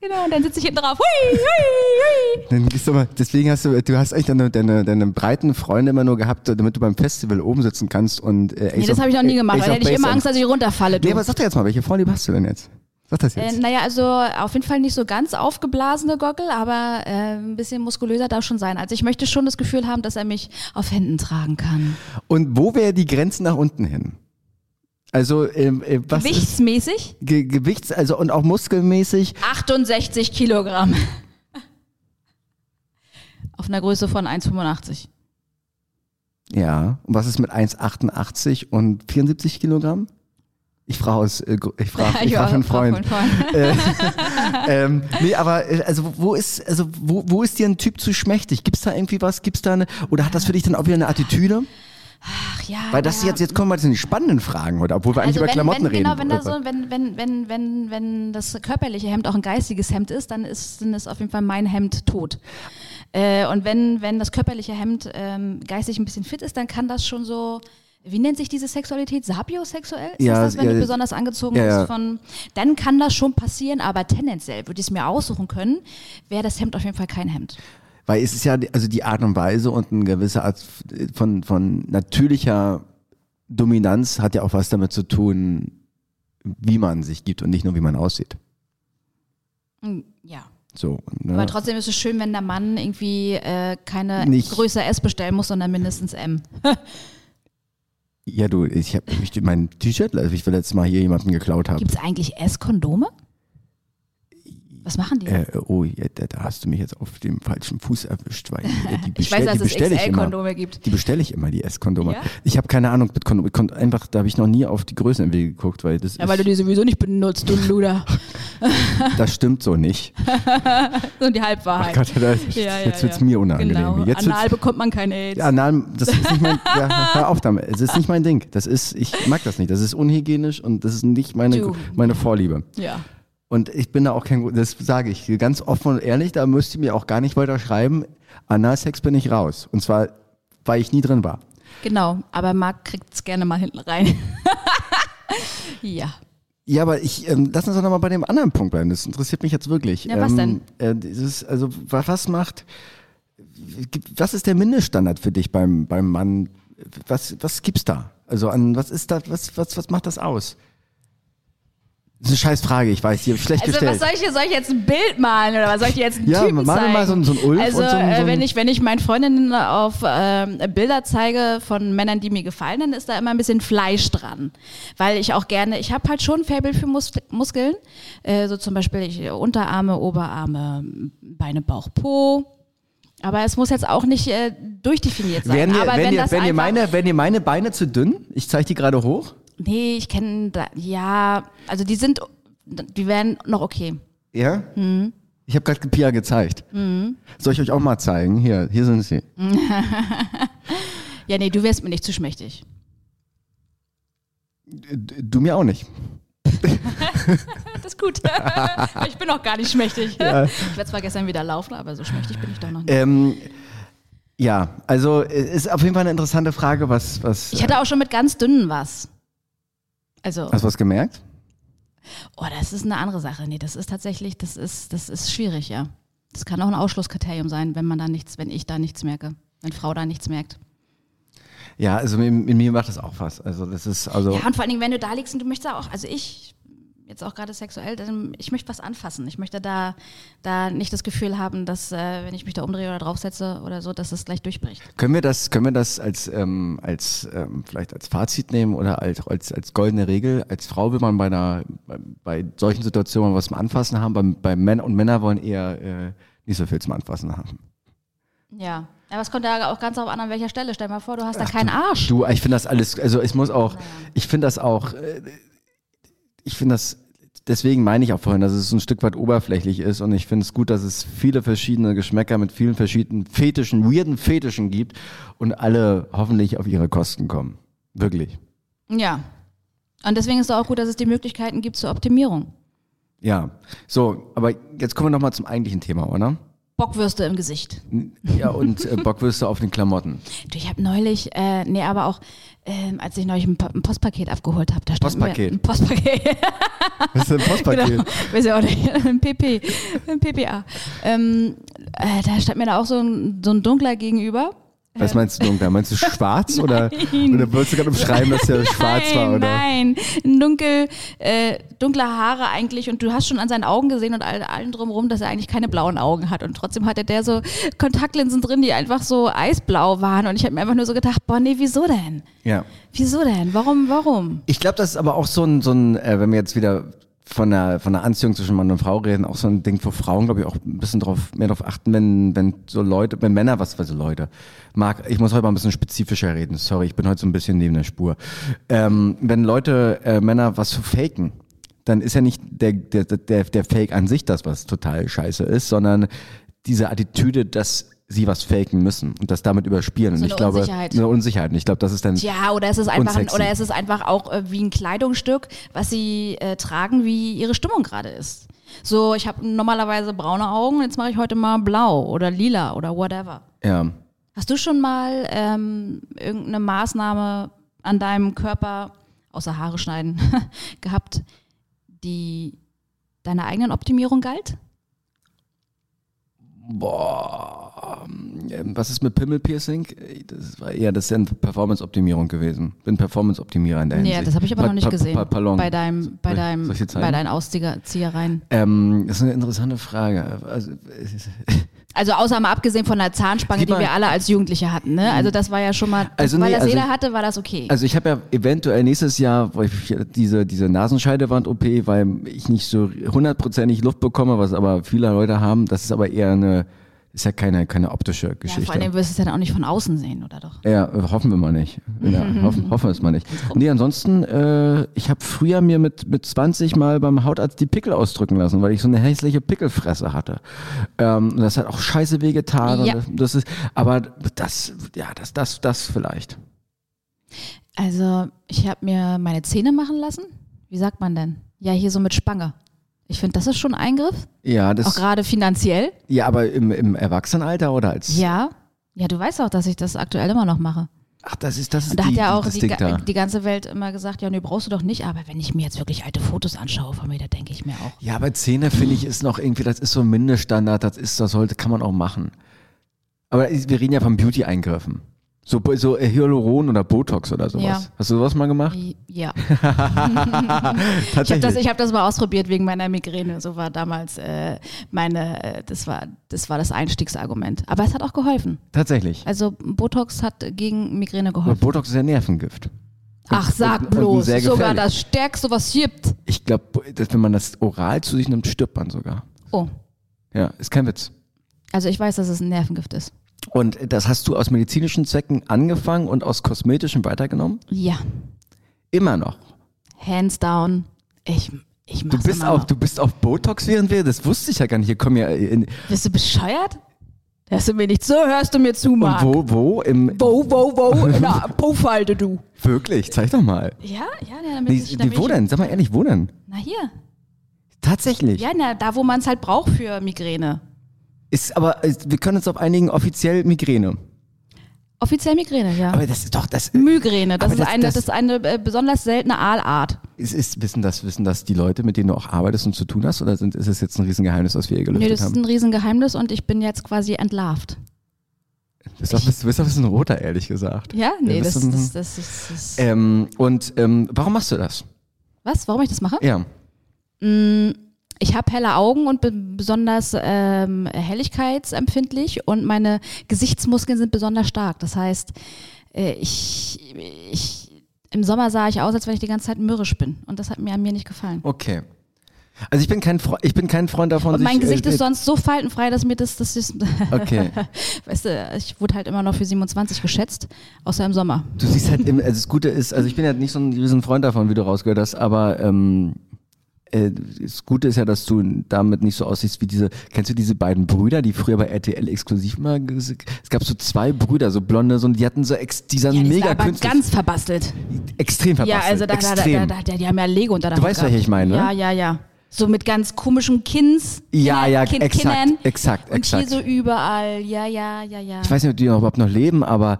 genau, und dann sitze ich hinten drauf. Hui, hui, hui. Dann gehst du mal, deswegen hast du, du hast eigentlich deine, deine, deine breiten Freunde immer nur gehabt, damit du beim Festival oben sitzen kannst und äh, Nee, das habe ich noch nie gemacht, weil hätte ich immer Angst, dass ich runterfalle. Du. Nee, aber sag doch jetzt mal, welche Vorliebe hast du denn jetzt? Sag das Äh, jetzt. naja, also auf jeden Fall nicht so ganz aufgeblasene Gockel, aber äh, ein bisschen muskulöser darf schon sein. Also ich möchte schon das Gefühl haben, dass er mich auf Händen tragen kann. Und wo wäre die Grenze nach unten hin? Also, ähm, äh, was ist Gewichtsmäßig Ge Gewichts, also und auch muskelmäßig? 68 Kilogramm. <laughs> Auf einer Größe von 1,85. Ja. Und was ist mit 1,88 und 74 Kilogramm? Ich frage aus, äh, ich frage <laughs> ich frag einen Freund. <laughs> Äh, ähm, nee, aber äh, also wo ist also wo, wo ist dir ein Typ zu schmächtig? Gibt's da irgendwie was? Gibt's da eine oder hat das für dich dann auch wieder eine Attitüde? Ach ja. Weil das ja. jetzt jetzt kommen wir zu den spannenden Fragen heute, obwohl wir eigentlich also über Klamotten wenn, reden. Genau, wenn, das so, wenn, wenn, wenn, wenn, wenn das körperliche Hemd auch ein geistiges Hemd ist, dann ist, dann ist auf jeden Fall mein Hemd tot. Äh, und wenn, wenn das körperliche Hemd ähm, geistig ein bisschen fit ist, dann kann das schon so, wie nennt sich diese Sexualität? Sapiosexuell? Ist Ja, das wenn ja, du besonders angezogen ja. bist von, dann kann das schon passieren, aber tendenziell würde ich es mir aussuchen können, wäre das Hemd auf jeden Fall kein Hemd. Weil es ist ja also die Art und Weise und eine gewisse Art von, von natürlicher Dominanz hat ja auch was damit zu tun, wie man sich gibt und nicht nur wie man aussieht. Mm, Ja. So, ne? Aber trotzdem ist es schön, wenn der Mann irgendwie äh, keine Nicht- Größe S bestellen muss, sondern mindestens M. Ja, du, ich habe mein T-Shirt, also ich will letztes Mal hier jemanden geklaut haben. Gibt es eigentlich S-Kondome? Was machen die? Äh, oh, ja, da, da hast du mich jetzt auf dem falschen Fuß erwischt, weil äh, die <laughs> ich weiß, bestell, dass die es. XL-Kondome gibt. Die bestelle ich immer, die S-Kondome. Ja? Ich habe keine Ahnung mit Kondom. Kon einfach, da habe ich noch nie auf die Größen im Weg geguckt, weil das Ja, weil du ist, die sowieso nicht benutzt, du Luder. <laughs> das stimmt so nicht. <laughs> Und die Halbwahrheit. Gott, das, Ja, ja, jetzt wird's ja. mir unangenehm. Genau. Jetzt Anal bekommt man kein AIDS. ja, Anal, das ist nicht mein, ja, hör auf damit. Es ist nicht mein Ding. Das ist, ich mag das nicht. Das ist unhygienisch und das ist nicht meine, Du. meine Vorliebe. Ja. Und ich bin da auch kein, das sage ich ganz offen und ehrlich, da müsst ihr mir auch gar nicht weiter schreiben. Analsex bin ich raus. Und zwar, weil ich nie drin war. Genau, aber Marc kriegt es gerne mal hinten rein. <laughs> ja. Ja, aber ich, ähm, lass uns doch nochmal bei dem anderen Punkt bleiben. Das interessiert mich jetzt wirklich. Ja, was ähm, Äh, dieses, also, wa- was macht, was ist der Mindeststandard für dich beim, beim Mann? Was, was gibt's da? Also an, was ist da, was, was, was macht das aus? Das ist eine scheiß Frage, ich weiß, die hab ich schlecht Also gestellt. was soll ich soll ich jetzt ein Bild malen oder was soll ich dir jetzt einen <laughs> Ja, Typen zeigen? mal so ein- so ein Ulf also so ein- so äh, ein- wenn ich wenn ich meinen Freundinnen auf ähm, Bilder zeige von Männern, die mir gefallen, dann ist da immer ein bisschen Fleisch dran, weil ich auch gerne, ich habe halt schon ein Faible für Mus Muskeln, äh, so zum Beispiel ich, Unterarme, Oberarme, Beine, Bauch, Po. Aber es muss jetzt auch nicht äh, durchdefiniert sein. Wären, aber wenn wenn das wenn, einfach, meine, wenn dir meine Beine zu dünn? Ich zeige die gerade hoch. Nee, ich kenne da, ja, also die sind, die wären noch okay. Ja? Mhm. Ich habe gerade Pia gezeigt. Soll ich euch auch mal zeigen? Hier, hier sind sie. <laughs> Ja, nee, du wärst mir nicht zu schmächtig. Du mir auch nicht. <laughs> Das ist gut. <laughs> ich bin noch gar nicht schmächtig. Ich werde zwar gestern wieder laufen, aber so schmächtig bin ich doch noch nicht. Ähm, ja, also es ist auf jeden Fall eine interessante Frage, was, was Ich hatte auch schon mit ganz dünnen was. Also, hast du was gemerkt? oh, das ist eine andere Sache. Nee, das ist tatsächlich, das ist, das ist schwierig, ja. Das kann auch ein Ausschlusskriterium sein, wenn man da nichts, wenn ich da nichts merke. Wenn Frau da nichts merkt. Ja, also in, in mir macht das auch was. Also das ist also Ja, und vor allen Dingen, wenn du da liegst und du möchtest auch, also ich, jetzt auch gerade sexuell, ich möchte was anfassen. Ich möchte da, da nicht das Gefühl haben, dass, äh, wenn ich mich da umdrehe oder draufsetze oder so, dass es gleich durchbricht. können wir das können wir das als ähm, als ähm, vielleicht als Fazit nehmen oder als als als goldene Regel. Als Frau will man bei einer bei, solchen Situationen was zum Anfassen haben. Bei, bei Männern und Männer wollen eher äh, nicht so viel zum Anfassen haben. Ja. Aber es kommt ja auch ganz darauf an, an welcher Stelle. Stell mal vor, du hast da keinen Arsch. Du, ich finde das alles, also es muss auch, ich finde das auch, äh, ich finde das, deswegen meine ich auch vorhin, dass es ein Stück weit oberflächlich ist und ich finde es gut, dass es viele verschiedene Geschmäcker mit vielen verschiedenen Fetischen, weirden Fetischen gibt und alle hoffentlich auf ihre Kosten kommen. Wirklich. Ja. Und deswegen ist es auch gut, dass es die Möglichkeiten gibt zur Optimierung. Ja. So, aber jetzt kommen wir nochmal zum eigentlichen Thema, oder? Bockwürste im Gesicht. Ja, und äh, Bockwürste auf den Klamotten. Du, ich habe neulich, äh, nee, aber auch, ähm, als ich neulich ein, Pa- ein Postpaket abgeholt habe, da stand Postpaket? Mir, ein Postpaket. <laughs> Was ist denn ein Postpaket? Genau, weiß ich auch nicht. <laughs> Ein PP, ein PPA. Ähm, äh, da stand mir da auch so ein, so ein dunkler gegenüber. Was meinst du dunkler? Meinst du <laughs> schwarz oder, oder wolltest du gerade umschreiben, dass der schwarz nein, war, oder? Nein, dunkel, äh, dunkle Haare eigentlich und du hast schon an seinen Augen gesehen und all, allen drumherum, dass er eigentlich keine blauen Augen hat und trotzdem hatte der so Kontaktlinsen drin, die einfach so eisblau waren und ich habe mir einfach nur so gedacht, boah, nee, wieso denn? Ja. Wieso denn? Warum, warum? Ich glaube, das ist aber auch so ein, so ein äh, wenn wir jetzt wieder von der, von der Anziehung zwischen Mann und Frau reden, auch so ein Ding, wo Frauen, glaube ich, auch ein bisschen drauf, mehr darauf achten, wenn, wenn so Leute, wenn Männer, was für so Leute, Marc, ich muss heute mal ein bisschen spezifischer reden, sorry, ich bin heute so ein bisschen neben der Spur. Ähm, wenn Leute, äh, Männer was zu faken, dann ist ja nicht der, der, der, der Fake an sich das, was total scheiße ist, sondern diese Attitüde, dass sie was faken müssen und das damit überspielen. So und ich eine glaube, Unsicherheit. eine Unsicherheit. Und ich glaube, das ist dann Tja, oder ist es einfach, ein, oder ist es einfach auch äh, wie ein Kleidungsstück, was sie äh, tragen, wie ihre Stimmung gerade ist. So, ich habe normalerweise braune Augen, jetzt mache ich heute mal blau oder lila oder whatever. ja. Hast du schon mal ähm, irgendeine Maßnahme an deinem Körper, außer Haare schneiden, <laughs> gehabt, die deiner eigenen Optimierung galt? Boah, ähm, was ist mit Pimmelpiercing? Das war eher, das ist ja eine Performance-Optimierung gewesen. Bin Performance-Optimierer in der Nee, Hinsicht. das habe ich aber Pa- noch nicht pa- gesehen. pa- Pardon. Bei deinem, bei deinem, bei deinen Ausziehereien. Ähm, das ist eine interessante Frage. Also, <laughs> <laughs> Also außer mal abgesehen von der Zahnspange, die wir alle als Jugendliche hatten. Ne? Also das war ja schon mal, Also weil nee, das also- jeder hatte, war das okay. also ich habe ja eventuell nächstes Jahr diese, diese Nasenscheidewand-OP, weil ich nicht so hundertprozentig Luft bekomme, was aber viele Leute haben. Das ist aber eher eine, ist ja keine, keine optische ja, vor Geschichte. allem wirst du es ja dann auch nicht von außen sehen, oder doch? Ja, hoffen wir mal nicht. Ja, <laughs> hoffen, hoffen wir es mal nicht. Nee, ansonsten, äh, ich habe früher mir mit, mit 20 mal beim Hautarzt die Pickel ausdrücken lassen, weil ich so eine hässliche Pickelfresse hatte. Ähm, das hat auch scheiße wehgetan. Ja. Das ist, aber das, ja, das, das, das vielleicht. Also ich habe mir meine Zähne machen lassen. Wie sagt man denn? Ja, hier so mit Spange. Ich finde, das ist schon ein Eingriff, Ja, auch das, gerade finanziell. ja, aber im, im Erwachsenenalter oder als? Ja. Ja, du weißt auch, dass ich das aktuell immer noch mache. Ach, das ist, das ist Und da die, hat ja auch die, ga- die ganze Welt immer gesagt, ja, nee, brauchst du doch nicht. Aber wenn ich mir jetzt wirklich alte Fotos anschaue von mir, da denke ich mir auch. Ja, aber Zähne finde ich ist noch irgendwie, das ist so ein Mindeststandard, das ist, das sollte, kann man auch machen. Aber wir reden ja von Beauty-Eingriffen. So, so Hyaluron oder Botox oder sowas. Ja. Hast du sowas mal gemacht? Ja. <laughs> Ich habe Tatsächlich. das, ich hab das mal ausprobiert wegen meiner Migräne. So war damals äh, meine, äh, das war, das war das Einstiegsargument. Aber es hat auch geholfen. Tatsächlich. Also Botox hat gegen Migräne Aber geholfen. Botox ist ja Nervengift. Ach, sag und- und bloß, sehr sogar das Stärkste, was es gibt. Ich glaube, wenn man das oral zu sich nimmt, stirbt man sogar. Oh, Ja, ist kein Witz. Also ich weiß, dass es ein Nervengift ist. Und das hast du aus medizinischen Zwecken angefangen und aus kosmetischen weitergenommen? Ja, Immer noch. hands down. Ich, ich Du mach's bist immer auf, noch. du bist auf Botox während wir, das wusste ich ja gar nicht. Hier kommen ja in, Bist du bescheuert? Hörst du mir nicht so, hörst du mir zu, und Marc. wo, wo? Im, Wo, wo, wo? <laughs> In der Po-Falte, du. wirklich, zeig doch mal. Ja, ja, ja damit Nee, ich, damit wo denn? Sag mal ehrlich, wo denn? Na hier. Tatsächlich. Ja, na, da, wo man es halt braucht für Migräne. Ist aber, ist, wir können uns auf einigen offiziell Migräne. Offiziell Migräne, ja. Aber das ist doch, das Migräne, das ist das- eine, das- das ist eine äh, besonders seltene Aalart. ist, ist, wissen das, wissen das die Leute, mit denen du auch arbeitest und zu tun hast, oder sind, ist es jetzt ein Riesengeheimnis, was wir hier gelüftet Nee, das ist haben? ein Riesengeheimnis und ich bin jetzt quasi entlarvt. Du bist doch, bist, bist doch ein bisschen roter, ehrlich gesagt. Ja, nee, Ja, das, du- das, das, ist. das Ähm, und ähm, warum machst du das? Was? Warum ich das mache? Ja. Mm, Ich habe helle Augen und bin besonders ähm, helligkeitsempfindlich und meine Gesichtsmuskeln sind besonders stark. Das heißt, äh, ich, ich, im Sommer sah ich aus, als wenn ich die ganze Zeit mürrisch bin. Und das hat mir an mir nicht gefallen. Okay. Also ich bin kein, Fre ich bin kein Freund davon, Und mein sich, Gesicht äh, ist sonst so faltenfrei, dass mir das, das ist, <laughs> Okay. weißt du, ich wurde halt immer noch für 27 geschätzt, außer im Sommer. Du siehst halt, im, also das Gute ist, also ich bin ja nicht so ein riesen Freund davon, wie du rausgehört hast, aber ähm, äh, das Gute ist ja, dass du damit nicht so aussiehst wie diese, kennst du diese beiden Brüder, die früher bei RTL exklusiv mal, es gab so zwei Brüder, so blonde, so, und die hatten so, ex, die sahen Ja, die mega aber ganz verbastelt. extrem verbastelt, Ja, also da, da, da, da, die haben ja Lego unter der Du weißt, welche ich meine, ne? Ja, ja, ja. So mit ganz komischen Kinns. Ja, ja, Kin exakt, Kindern. exakt, Und exakt. hier so überall. Ja, ja, ja, ja. ich weiß nicht, ob die noch überhaupt noch leben, aber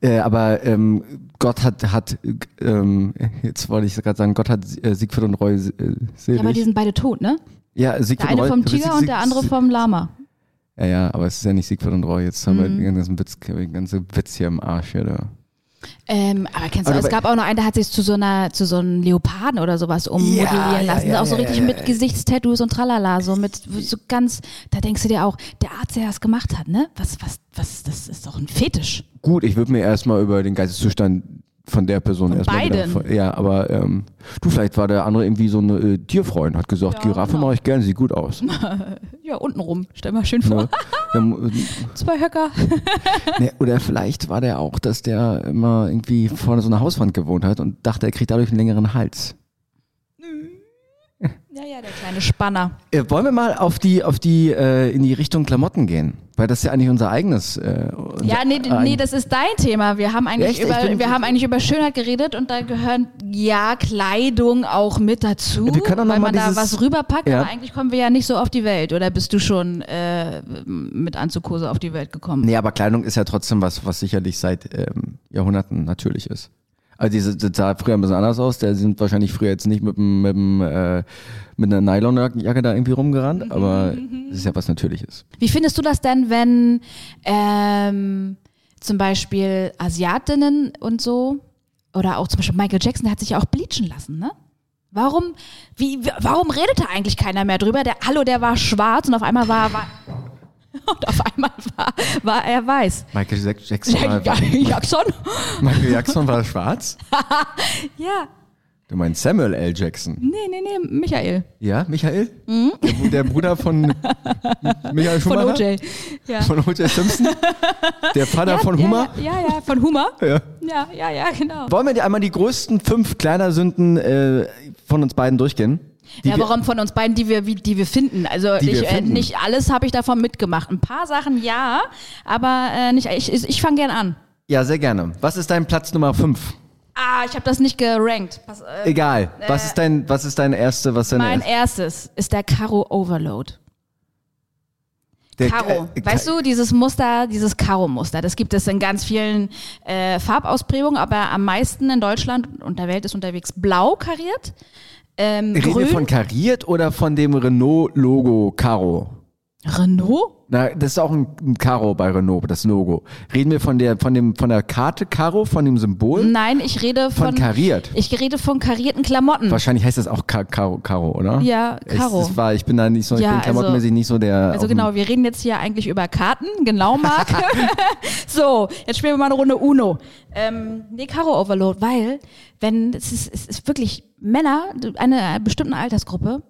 äh, aber ähm, Gott hat hat ähm, jetzt wollte ich gerade sagen, Gott hat äh, Siegfried und Roy äh, selig. Ja, aber die sind beide tot, ne? ja, Der Siegfried eine und Roy, vom du bist Tiger und der andere vom Lama. Ja, ja, aber es ist ja nicht Siegfried und Roy. Jetzt haben Mhm. wir den ganzen Witz, den ganzen Witz hier im Arsch hier. Da. Ähm, aber kennst du, Aber es gab auch noch einen, der hat sich zu so einer, zu so einem Leoparden oder sowas ummodellieren Ja, ja, lassen. ja, auch so ja, richtig ja, mit ja. Gesichtstattoos und tralala, so mit so ganz, da denkst du dir auch, der Arzt, der das gemacht hat, ne? Was, was, was, das ist doch ein Fetisch. Gut, ich würde mir erstmal über den Geisteszustand von der Person Von erstmal wieder beiden? vor- Ja, aber ähm, du, vielleicht war der andere irgendwie so eine äh, Tierfreund, hat gesagt, Ja, Giraffe genau. mache ich gerne, sieht gut aus. <laughs> Ja, untenrum. Stell mal schön vor. ne? Dann, <laughs> Zwei Höcker. <laughs> ne, oder vielleicht war der auch, dass der immer irgendwie vor so einer Hauswand gewohnt hat und dachte, er kriegt dadurch einen längeren Hals. Ja, ja, der kleine Spanner. Äh, wollen wir mal auf die, auf die, äh, in die Richtung Klamotten gehen? Weil das ist ja eigentlich unser eigenes. Äh, unser, Ja, nee, äh, nee, das ist dein Thema. Wir haben eigentlich Echt? Über, wir haben eigentlich über Schönheit geredet und da gehören ja Kleidung auch mit dazu, Wir können auch noch weil mal man da dieses- was rüberpackt. Ja. Aber eigentlich kommen wir ja nicht so auf die Welt. Oder bist du schon äh, mit Anzughose auf die Welt gekommen? Nee, aber Kleidung ist ja trotzdem was, was sicherlich seit ähm, Jahrhunderten natürlich ist. Also diese, das sah früher ein bisschen anders aus. Der sind wahrscheinlich früher jetzt nicht mit mit äh, mit einer Nylonjacke da irgendwie rumgerannt, aber es ist ja was Natürliches. Wie findest du das denn, wenn ähm, zum Beispiel Asiatinnen und so oder auch zum Beispiel Michael Jackson, der hat sich ja auch bleachen lassen, ne? Warum, wie, wie- warum redet da eigentlich keiner mehr drüber? Der, hallo, der war schwarz und auf einmal war, war <laughs> und auf einmal war, war er weiß. Michael Jack- Jackson war, Ja, <laughs> Jackson? <laughs> Michael Jackson war schwarz? Ja, Du meinst Samuel L. Jackson? nee, nee, nee, Michael Ja, Michael? Der, Bru- der Bruder von Michael Mhm. von Schumacher? OJ. Ja. Von O.J. Simpson? Der Vater ja, von Hummer? Ja, ja, ja, von Hummer. Ja. Ja, ja, ja, genau. Wollen wir dir einmal die größten fünf Kleidersünden äh, von uns beiden durchgehen? Die ja, warum von uns beiden, die wir, die wir finden? Also Die wir ich, äh, finden. nicht alles habe ich davon mitgemacht. Ein paar Sachen ja, aber äh, nicht. Ich, ich, ich fange gern an. Ja, sehr gerne. Was ist dein Platz Nummer fünf? Ah, ich habe das nicht gerankt. Pass, äh, Egal. Was ist dein, was ist dein erste, was mein erste? erstes ist der Karo Overload. Der- Karo. äh, weißt du, dieses Muster, dieses Karo-Muster, das gibt es in ganz vielen äh, Farbausprägungen, aber am meisten in Deutschland und der Welt ist unterwegs blau kariert. Ähm, Reden wir grün. von kariert oder von dem Renault-Logo Karo? Renault? Na, das ist auch ein, ein Karo bei Renault, das Logo. Reden wir von der, von dem, von der Karte Karo, von dem Symbol? Nein, ich rede Von von. kariert. Ich rede von karierten Klamotten. Wahrscheinlich heißt das auch Ka Karo, Karo, oder? Ja, Karo. Ich, das war, ich bin da nicht so, ich Ja, bin klamottenmäßig also- nicht so der. Also dem- genau, wir reden jetzt hier eigentlich über Karten, genau, Marc. <laughs> <laughs> so, jetzt spielen wir mal eine Runde Uno. Ähm, nee, Karo Overload, weil, wenn, es ist, es ist wirklich Männer, eine bestimmte Altersgruppe,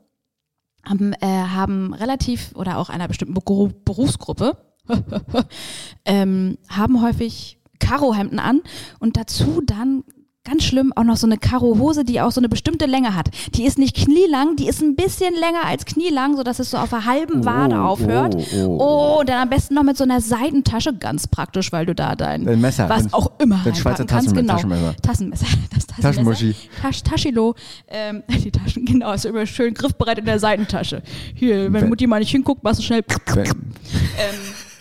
haben, äh, haben relativ oder auch einer bestimmten Beru- Berufsgruppe <laughs> ähm, haben häufig Karohemden an und dazu dann ganz schlimm auch noch so eine Karo-Hose, die auch so eine bestimmte Länge hat. Die ist nicht knielang, die ist ein bisschen länger als knielang, sodass es so auf der halben Wade Oh, aufhört. oh, oh, Oh, und dann am besten noch mit so einer Seitentasche, ganz praktisch, weil du da dein Ein Messer, was ein- auch immer ein Schweizer. Taschenme- Genau. Taschenmesser. Tassenmesser. <laughs> Das. Taschenmuschi. Tasch, Taschilo. Ähm, <laughs> die Taschen, genau, ist immer schön griffbereit in der Seitentasche. Hier, wenn Wenn- Mutti mal nicht hinguckt, machst du schnell. <laughs>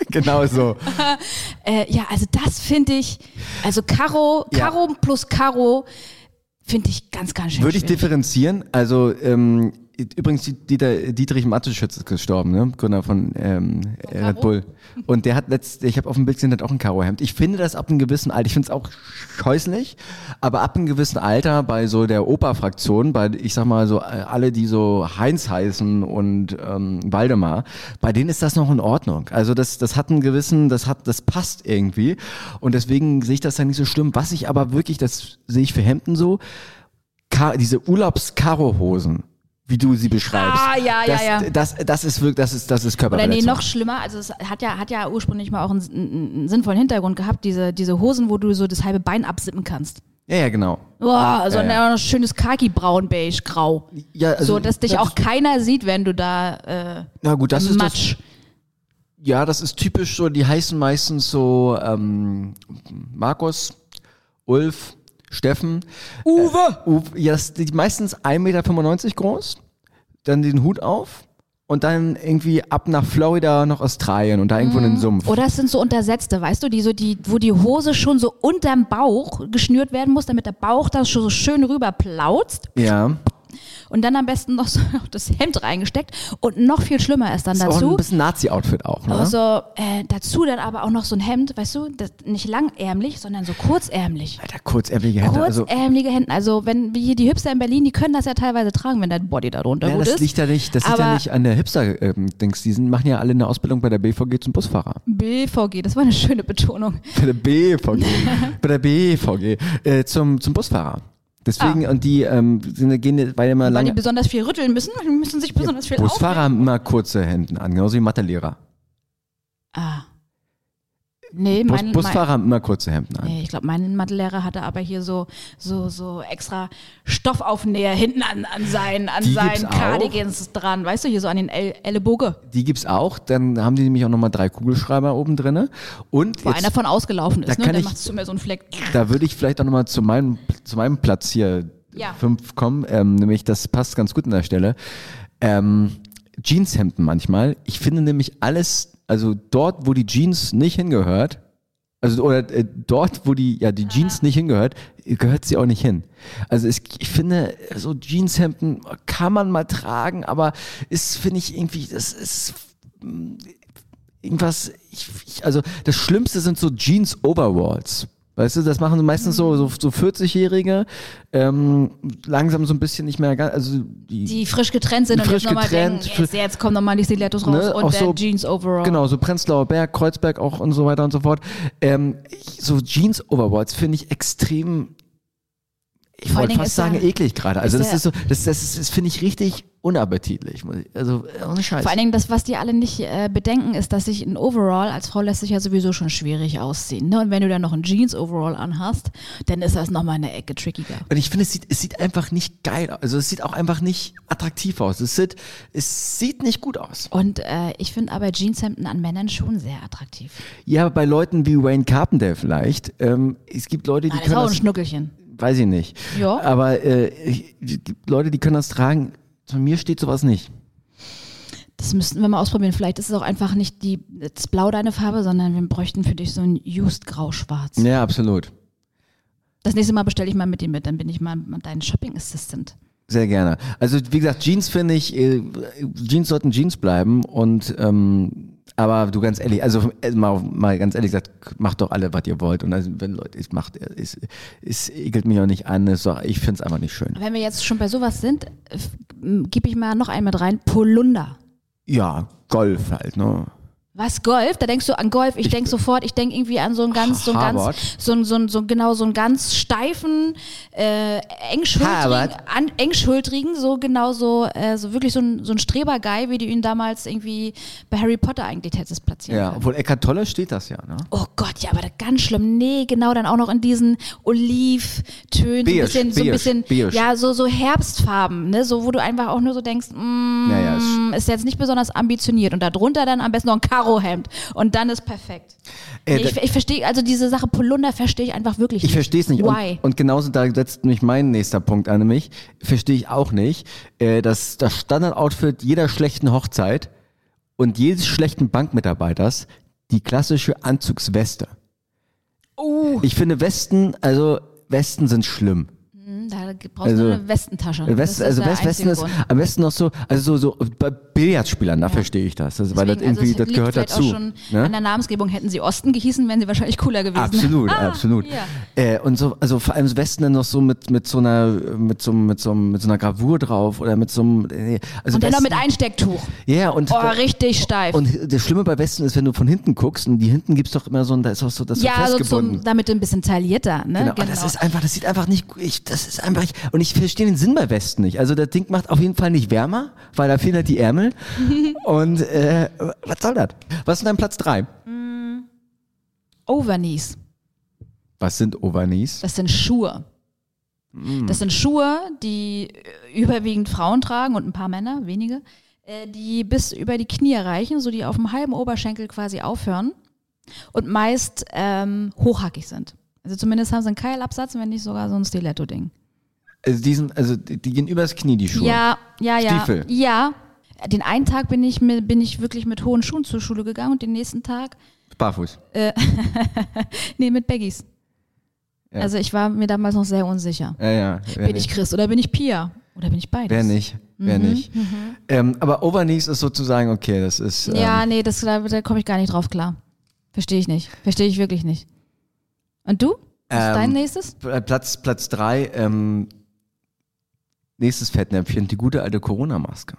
<laughs> genau so. <laughs> Äh, ja, also das finde ich, also Karo, Ja. Karo plus Karo finde ich ganz, ganz schön Würde ich schwierig. differenzieren. Also ähm, übrigens Dieter, Dietrich Matteschütz ist gestorben, ne? Gründer von ähm, Red Bull. Und der hat letzt, ich habe auf dem Bild gesehen, der hat auch ein Karohemd. Ich finde das ab einem gewissen Alter, ich finde es auch scheußlich, aber ab einem gewissen Alter bei so der Opa-Fraktion, bei ich sag mal so äh, alle, die so Heinz heißen und ähm, Waldemar, bei denen ist das noch in Ordnung. Also das, das hat einen gewissen, das hat, das passt irgendwie. Und deswegen sehe ich das ja nicht so schlimm. Was ich aber wirklich, das sehe ich für Hemden so, Ka diese Urlaubs-Karo-Hosen, wie du sie beschreibst. Ah, ja, ja, das, ja. Das, das ist wirklich, das ist, das ist Oder nee, Körperverletzung. noch schlimmer, also es hat ja, hat ja ursprünglich mal auch einen, einen, sinnvollen Hintergrund gehabt, diese, diese Hosen, wo du so das halbe Bein absippen kannst. Ja, ja, genau. Boah, also Ja, ja. auch noch schönes Khaki-Braun, beige, grau. Ja, also, so, dass dich das- auch keiner sieht, wenn du da äh, Na gut, das ist das, Matsch. ja, das ist typisch so, die heißen meistens so ähm, Markus, Ulf, Steffen. Uwe! Äh, Uwe, ja, das, die meistens 1,95 Meter groß, dann den Hut auf und dann irgendwie ab nach Florida, nach Australien und da irgendwo in den Sumpf. Oder es sind so Untersetzte, weißt du, die so die, wo die Hose schon so unterm Bauch geschnürt werden muss, damit der Bauch da schon so schön rüber plautzt ja. Und dann am besten noch so <laughs> das Hemd reingesteckt und noch viel schlimmer ist dann Ist auch dazu. ein bisschen Nazi-Outfit auch, ne? Also äh, dazu dann aber auch noch so ein Hemd, weißt du, nicht langärmlich, sondern so kurzärmlich. Alter, kurzärmelige Hände. Also, Kurzärmelige Hemden. Also wenn wie hier die Hipster in Berlin, die können das ja teilweise tragen, wenn dein Body da drunter ja, gut das ist. liegt ja nicht, das liegt ja Aber- nicht an der Hipster-Dings. Die sind, machen ja alle eine Ausbildung bei der BVG zum Busfahrer. BVG, das war eine schöne Betonung. Bei der BVG. <laughs> bei der BVG. Äh, zum, zum Busfahrer. Deswegen, und die ähm, sind, gehen, weil immer Ah. Weil lange. die besonders viel rütteln müssen, müssen sich besonders viel Busfahrer haben immer kurze Hemden an, genauso wie Mathelehrer. Ah. Nee, Bus, mein, Busfahrer haben immer kurze Hemden an. nee, ich glaube, mein Mathelehrer hatte aber hier so, so, so extra Stoffaufnäher hinten an, an seinen, an Die seinen? Cardigans dran, weißt du, hier so an den El Ellenbogen. Die gibt's auch. Dann haben die nämlich auch nochmal drei Kugelschreiber oben drinne. Und Wo jetzt, einer von ausgelaufen da ist, ne? kann Dann ich- macht es immer so einen Fleck. da würde ich vielleicht auch nochmal zu meinem, zu meinem Platz hier Ja. fünf kommen. Ähm, nämlich, das passt ganz gut an der Stelle. Ähm, Jeanshemden manchmal. Ich finde nämlich alles, also dort, wo die Jeans nicht hingehört, also oder äh, dort, wo die ja die Jeans nicht hingehört, gehört sie auch nicht hin. Also es, ich finde, so Jeanshemden kann man mal tragen, aber ist finde ich irgendwie, das ist mm, irgendwas. Ich, ich, also das Schlimmste sind so Jeans Overalls. Weißt du, das machen meistens so so, so 40-Jährige, ähm, langsam so ein bisschen nicht mehr ganz, also die, Die frisch getrennt sind und frisch jetzt nochmal denken, jetzt, jetzt kommen nochmal die Stilettos raus Ne, und auch so- Jeans Overall. Genau, so Prenzlauer Berg, Kreuzberg auch und so weiter und so fort. Ähm, ich, so Jeans-Overalls finde ich extrem, ich wollte fast sagen, der- eklig gerade. Also das ist so, das, das, ist- das finde ich richtig unappetitlich. Also ohne Scheiß. Vor allen Dingen, das, was die alle nicht äh, bedenken, ist, dass sich ein Overall als Frau lässt sich ja sowieso schon schwierig ausziehen. Ne? Und wenn du dann noch ein Jeans-Overall anhast, dann ist das nochmal eine Ecke trickiger. Und ich finde, es sieht, es sieht einfach nicht geil aus. Also es sieht auch einfach nicht attraktiv aus. Es sieht, es sieht nicht gut aus. Und äh, ich finde aber Jeanshemden an Männern schon sehr attraktiv. Ja, bei Leuten wie Wayne Carpenter vielleicht. Ähm, es gibt Leute, die Ah, das ist auch ein Schnuckelchen. Weiß ich nicht. Ja. Aber äh, gibt Leute, die können das tragen. Von mir steht sowas nicht. Das müssten wir mal ausprobieren. Vielleicht ist es auch einfach nicht die, das Blau deine Farbe, sondern wir bräuchten für dich so ein Used Grau-Schwarz. Ja, absolut. Das nächste Mal bestelle ich mal mit dir mit, dann bin ich mal dein Shopping Assistant. Sehr gerne. Also wie gesagt, Jeans finde ich, äh, Jeans sollten Jeans bleiben und ähm, aber du ganz ehrlich, also äh, mal, mal ganz ehrlich gesagt, macht doch alle, was ihr wollt. Und also, wenn Leute, es macht, es, es ekelt mich auch nicht an, es doch, ich finde es einfach nicht schön. Wenn wir jetzt schon bei sowas sind, gebe ich mal noch einen mit rein. Polunder. Ja, Golf halt, ne? Was Golf? Da denkst du an Golf. Ich, denk sofort, ich denk irgendwie an so einen ganz, so einen ganz, so, einen- so, einen- so genau so einen ganz steifen, äh, engschultrigen, an, engschultrigen, so genau so, äh, so wirklich so ein, so ein Streber-Guy, wie du ihn damals irgendwie bei Harry Potter eigentlich hättest platzieren Ja, können. obwohl Eckart Tolle steht das ja, ne? Oh Gott, ja, aber ganz schlimm. Nee, genau, dann auch noch in diesen Olivtönen, so ein bisschen, so ein bisschen, beige. ja, so, so Herbstfarben, ne, so, wo du einfach auch nur so denkst, mm, Ja, ja, ist- ist jetzt nicht besonders ambitioniert und darunter dann am besten noch ein Karohemd und dann ist perfekt. Äh, Nee, ich ich verstehe, also diese Sache Polunder verstehe ich einfach wirklich Ich nicht. verstehe es nicht. Why? Und, und genauso da setzt mich mein nächster Punkt an mich. Verstehe ich auch nicht. Äh, das, das Standardoutfit jeder schlechten Hochzeit und jedes schlechten Bankmitarbeiters die klassische Anzugsweste. Oh. Ich finde Westen, also Westen sind schlimm. Da brauchst Also, du eine Westentasche. Das West, also West, Westen ist Grund. am besten noch so, also so, so bei Billardspielern, da verstehe ich das. das weil das Deswegen, also irgendwie, es das gehört dazu. Auch schon ne? An der Namensgebung hätten sie Osten gehießen, wären sie wahrscheinlich cooler gewesen. Absolut, <laughs> Ah, absolut. ja. Äh, und so, also vor allem Westen dann noch so mit, mit so einer, mit so, mit so, mit so einer Gravur drauf oder mit so einem, äh, also Und dann noch mit Einstecktuch. Ja, und, Oh, richtig steif. und das Schlimme bei Westen ist, wenn du von hinten guckst und die hinten gibt's doch immer so, ein- da ist auch so, das ja, so festgebunden. zum, damit ein bisschen taillierter, ne? Genau, aber das ist einfach, das sieht einfach nicht, ich, das ist einfach, ich, und ich verstehe den Sinn bei Westen nicht. Also das Ding macht auf jeden Fall nicht wärmer, weil da fehlen halt die Ärmel. <laughs> und äh, was soll das? Was ist dein Platz drei? Overknees. Was sind Overknees? Das sind Schuhe. Mm. Das sind Schuhe, die überwiegend Frauen tragen und ein paar Männer, wenige, äh, die bis über die Knie reichen, so die auf dem halben Oberschenkel quasi aufhören und meist ähm, hochhackig sind. Also zumindest haben sie einen Keilabsatz, wenn nicht sogar so ein Stiletto-Ding. Also die sind, also die gehen übers Knie, die Schuhe. Ja, ja, ja. Stiefel. Ja. Den einen Tag bin ich, bin ich wirklich mit hohen Schuhen zur Schule gegangen und den nächsten Tag, Barfuß. <laughs> nee, mit Baggies. Ja. Also ich war mir damals noch sehr unsicher. Ja, ja. Bin nicht. ich Christ oder bin ich Pia? Oder bin ich beides? Wer nicht, wer Mhm, nicht. Ähm, aber Overknees ist sozusagen, okay, das ist, ähm, Ja, nee, das, da, da komme ich gar nicht drauf klar. Verstehe ich nicht. Verstehe ich wirklich nicht. Und du? Was ist Ähm, dein nächstes? Pl- Platz, Platz drei, ähm, nächstes Fettnäpfchen, die gute alte Corona-Maske.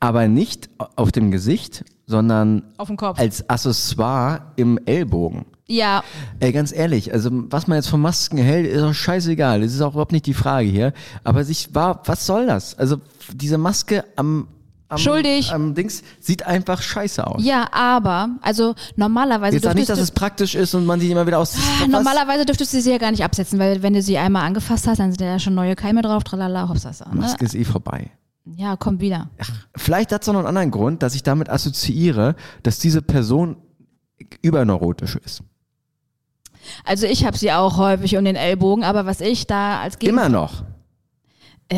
Aber nicht auf dem Gesicht, sondern Auf dem Kopf. als Accessoire im Ellbogen. Ja, Ey, ganz ehrlich, also was man jetzt von Masken hält, ist auch scheißegal. Das ist auch überhaupt nicht die Frage hier. Aber sich war, was soll das? Also diese Maske am, am, Schuldig. am Dings sieht einfach scheiße aus. ja, aber, also normalerweise Jetzt sag nicht, dass es praktisch ist und man die immer wieder aus. Was? normalerweise dürftest du sie ja gar nicht absetzen, weil wenn du sie einmal angefasst hast, dann sind ja schon neue Keime drauf, tralala, hopsasa. Ne? Maske ist eh vorbei. Ja, kommt wieder. Vielleicht hat es noch einen anderen Grund, dass ich damit assoziiere, dass diese Person überneurotisch ist. Also ich habe sie auch häufig um den Ellbogen, aber was ich da als Gegen Immer noch.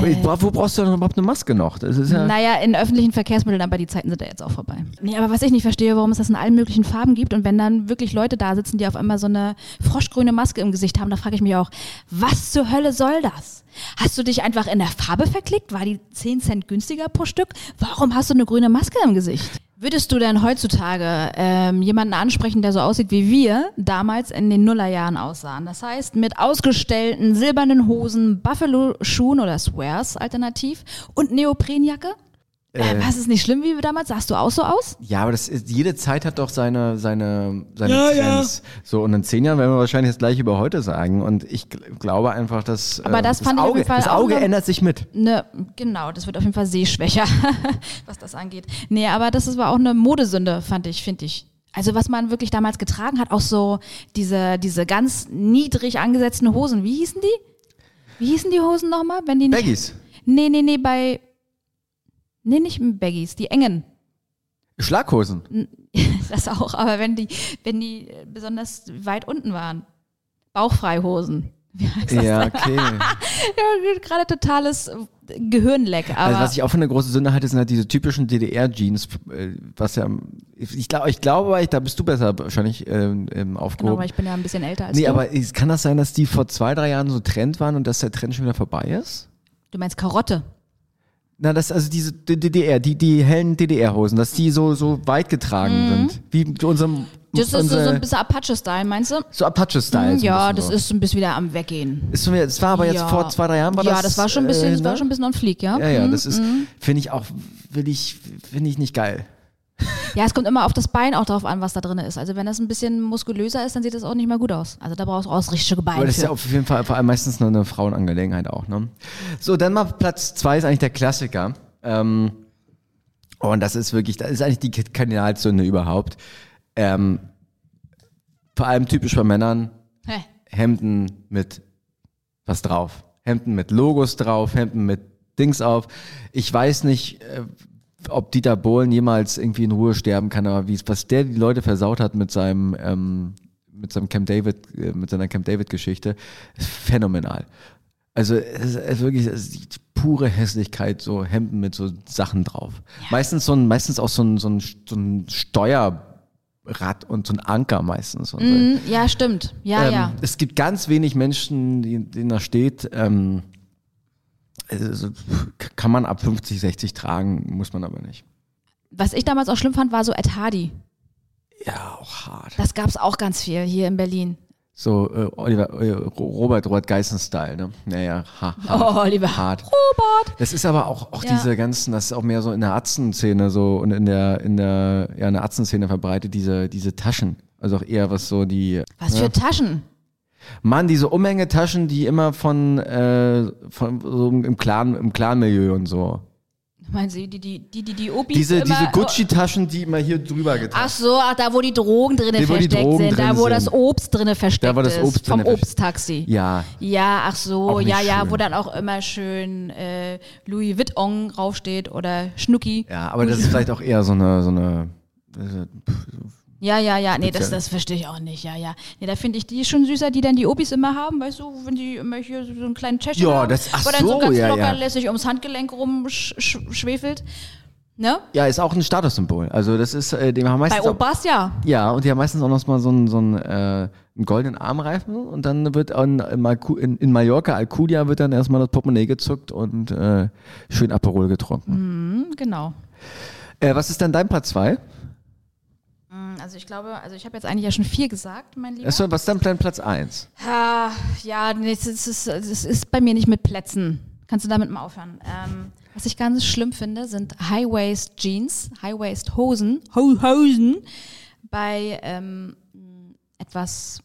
Wo, wo brauchst du denn überhaupt eine Maske noch? Das ist ja. Naja, in öffentlichen Verkehrsmitteln, aber die Zeiten sind ja jetzt auch vorbei. Nee, aber was ich nicht verstehe, warum es das in allen möglichen Farben gibt und wenn dann wirklich Leute da sitzen, die auf einmal so eine froschgrüne Maske im Gesicht haben, da frage ich mich auch, was zur Hölle soll das? Hast du dich einfach in der Farbe verklickt? War die 10 Cent günstiger pro Stück? Warum hast du eine grüne Maske im Gesicht? Würdest du denn heutzutage ähm, jemanden ansprechen, der so aussieht wie wir damals in den Nullerjahren aussahen? Das heißt, mit ausgestellten silbernen Hosen, Buffalo-Schuhen oder Swears alternativ und Neoprenjacke? Äh, was ist nicht schlimm wie damals? Sahst du auch so aus? Ja, aber das ist, jede Zeit hat doch seine, seine, seine Trends. So, und in zehn Jahren werden wir wahrscheinlich das gleiche über heute sagen. Und ich gl- glaube einfach, dass Aber äh, das fand ich auf Auge, jeden Fall das Auge ändert sich mit. Ne, genau, das wird auf jeden Fall sehschwächer, <laughs> was das angeht. Nee, aber das ist- war auch eine Modesünde, fand ich, finde ich. Also was man wirklich damals getragen hat, auch so diese, diese ganz niedrig angesetzten Hosen. Wie hießen die? Wie hießen die Hosen nochmal? Wenn die nicht. Baggies. Nee, nee, nee, bei. Nee, nicht Baggies, die engen. Schlaghosen. <laughs> Das auch, aber wenn die, wenn die besonders weit unten waren. Bauchfreihosen. Wie heißt das? Ja, okay. <laughs> Ja, gerade totales Gehirnleck. Aber Also was ich auch für eine große Sünde halte, sind halt diese typischen DDR-Jeans, äh, was ja, ich glaube, ich glaube, aber da bist du besser wahrscheinlich ähm, ähm, genau, aufgehoben. weil ich bin ja ein bisschen älter als nee, du. aber ist- kann das sein, dass die vor zwei, drei Jahren so Trend waren und dass der Trend schon wieder vorbei ist? du meinst Karotte. Na, das, also diese DDR, die, die hellen DDR-Hosen, dass die so, so weit getragen sind. Wie mit unserem, Mhm. Das ist so, so ein bisschen Apache-Style, meinst du? so Apache-Style. so ein ja, das so. ist ein bisschen wieder am Weggehen. Ist das war aber jetzt ja. vor zwei, drei Jahren war ja, das. das war schon ein bisschen, äh, das war ne? schon ein bisschen on fleek, ja? Ja, ja, Mhm. das ist, finde ich auch, will ich, finde ich nicht geil. Ja, es kommt immer auf das Bein auch drauf an, was da drin ist. Also wenn das ein bisschen muskulöser ist, dann sieht das auch nicht mehr gut aus. Also da brauchst du auch das richtige Bein. Aber das ist ja auf jeden Fall vor allem meistens nur eine Frauenangelegenheit auch. Ne? So, dann mal Platz zwei ist eigentlich der Klassiker. Ähm, und das ist wirklich, das ist eigentlich die Kardinalsünde überhaupt. Ähm, vor allem typisch bei Männern, Hä? Hemden mit was drauf. Hemden mit Logos drauf, Hemden mit Dings auf. Ich weiß nicht, äh, ob Dieter Bohlen jemals irgendwie in Ruhe sterben kann, aber wie was der die Leute versaut hat mit seinem ähm, mit seinem Camp David, äh, mit seiner Camp David Geschichte, ist phänomenal. Also es ist wirklich es ist pure Hässlichkeit, so Hemden mit so Sachen drauf. Meistens so ein, meistens auch so ein, so ein, so ein Steuerrad und so ein Anker meistens. Mhm, ja, stimmt. Ja, Ähm, ja. Es gibt ganz wenig Menschen, die- denen da steht, ähm, also, kann man ab 50, 60 tragen, muss man aber nicht. Was ich damals auch schlimm fand, war so Ed Hardy. Ja, auch hart. Das gab's auch ganz viel hier in Berlin. So äh, Oliver, äh, Robert Robert Geißen-Style, ne? Naja, ha, hart. Oh, Oliver. Hart. Robert. Das ist aber auch, auch Ja. diese ganzen, das ist auch mehr so in der Atzenszene so und in der, in der, ja, in der Atzenszene verbreitet, diese, diese Taschen. Also auch eher was so die, Was für Taschen. Mann, diese Umhängetaschen, die immer von, äh, von so im Clan, im Clan-Milieu und so. Meinen Sie, die, die, die, die, die Diese, immer, diese Gucci-Taschen, die immer hier drüber getan Ach so, ach, da wo die Drogen drinne Die, versteckt Drogen sind, da drin wo sind. das Obst drinne versteckt Da, wo das Obst ist, vom Obsttaxi. Ja, Ja, ach so, ja, ja, schön. wo dann auch immer schön äh, Louis Vuitton draufsteht oder Schnucki. ja, aber das ist vielleicht auch eher so eine, so eine, Ja, ja, ja, nee, das, das verstehe ich auch nicht, ja, ja. Nee, da finde ich die schon süßer, die dann die Opis immer haben, weißt du, wenn die immer hier so einen kleinen Tschechien Ja, haben, das- ach wo dann so so, ganz ja, locker ja. lässig ums Handgelenk rumschwefelt. Ne? ja, ist auch ein Statussymbol. Also das ist, äh, die haben Bei meistens auch, Opas ja. ja, und die haben meistens auch noch mal so einen, so einen, äh, einen goldenen Armreifen und dann wird in, in, in Mallorca, Alcudia, wird dann erstmal das Portemonnaie gezuckt und äh, schön Aperol getrunken. Hm, genau. Äh, was ist denn dein Platz zwei? Also ich glaube, also ich habe jetzt eigentlich ja schon vier gesagt, mein Lieber. Achso, was ist dein Platz eins? Ah, ja, nee, es ist, ist, bei mir nicht mit Plätzen. Kannst du damit mal aufhören? Ähm, was ich ganz schlimm finde, sind High-Waist Jeans, High-Waist Hosen, Ho Hosen bei ähm, etwas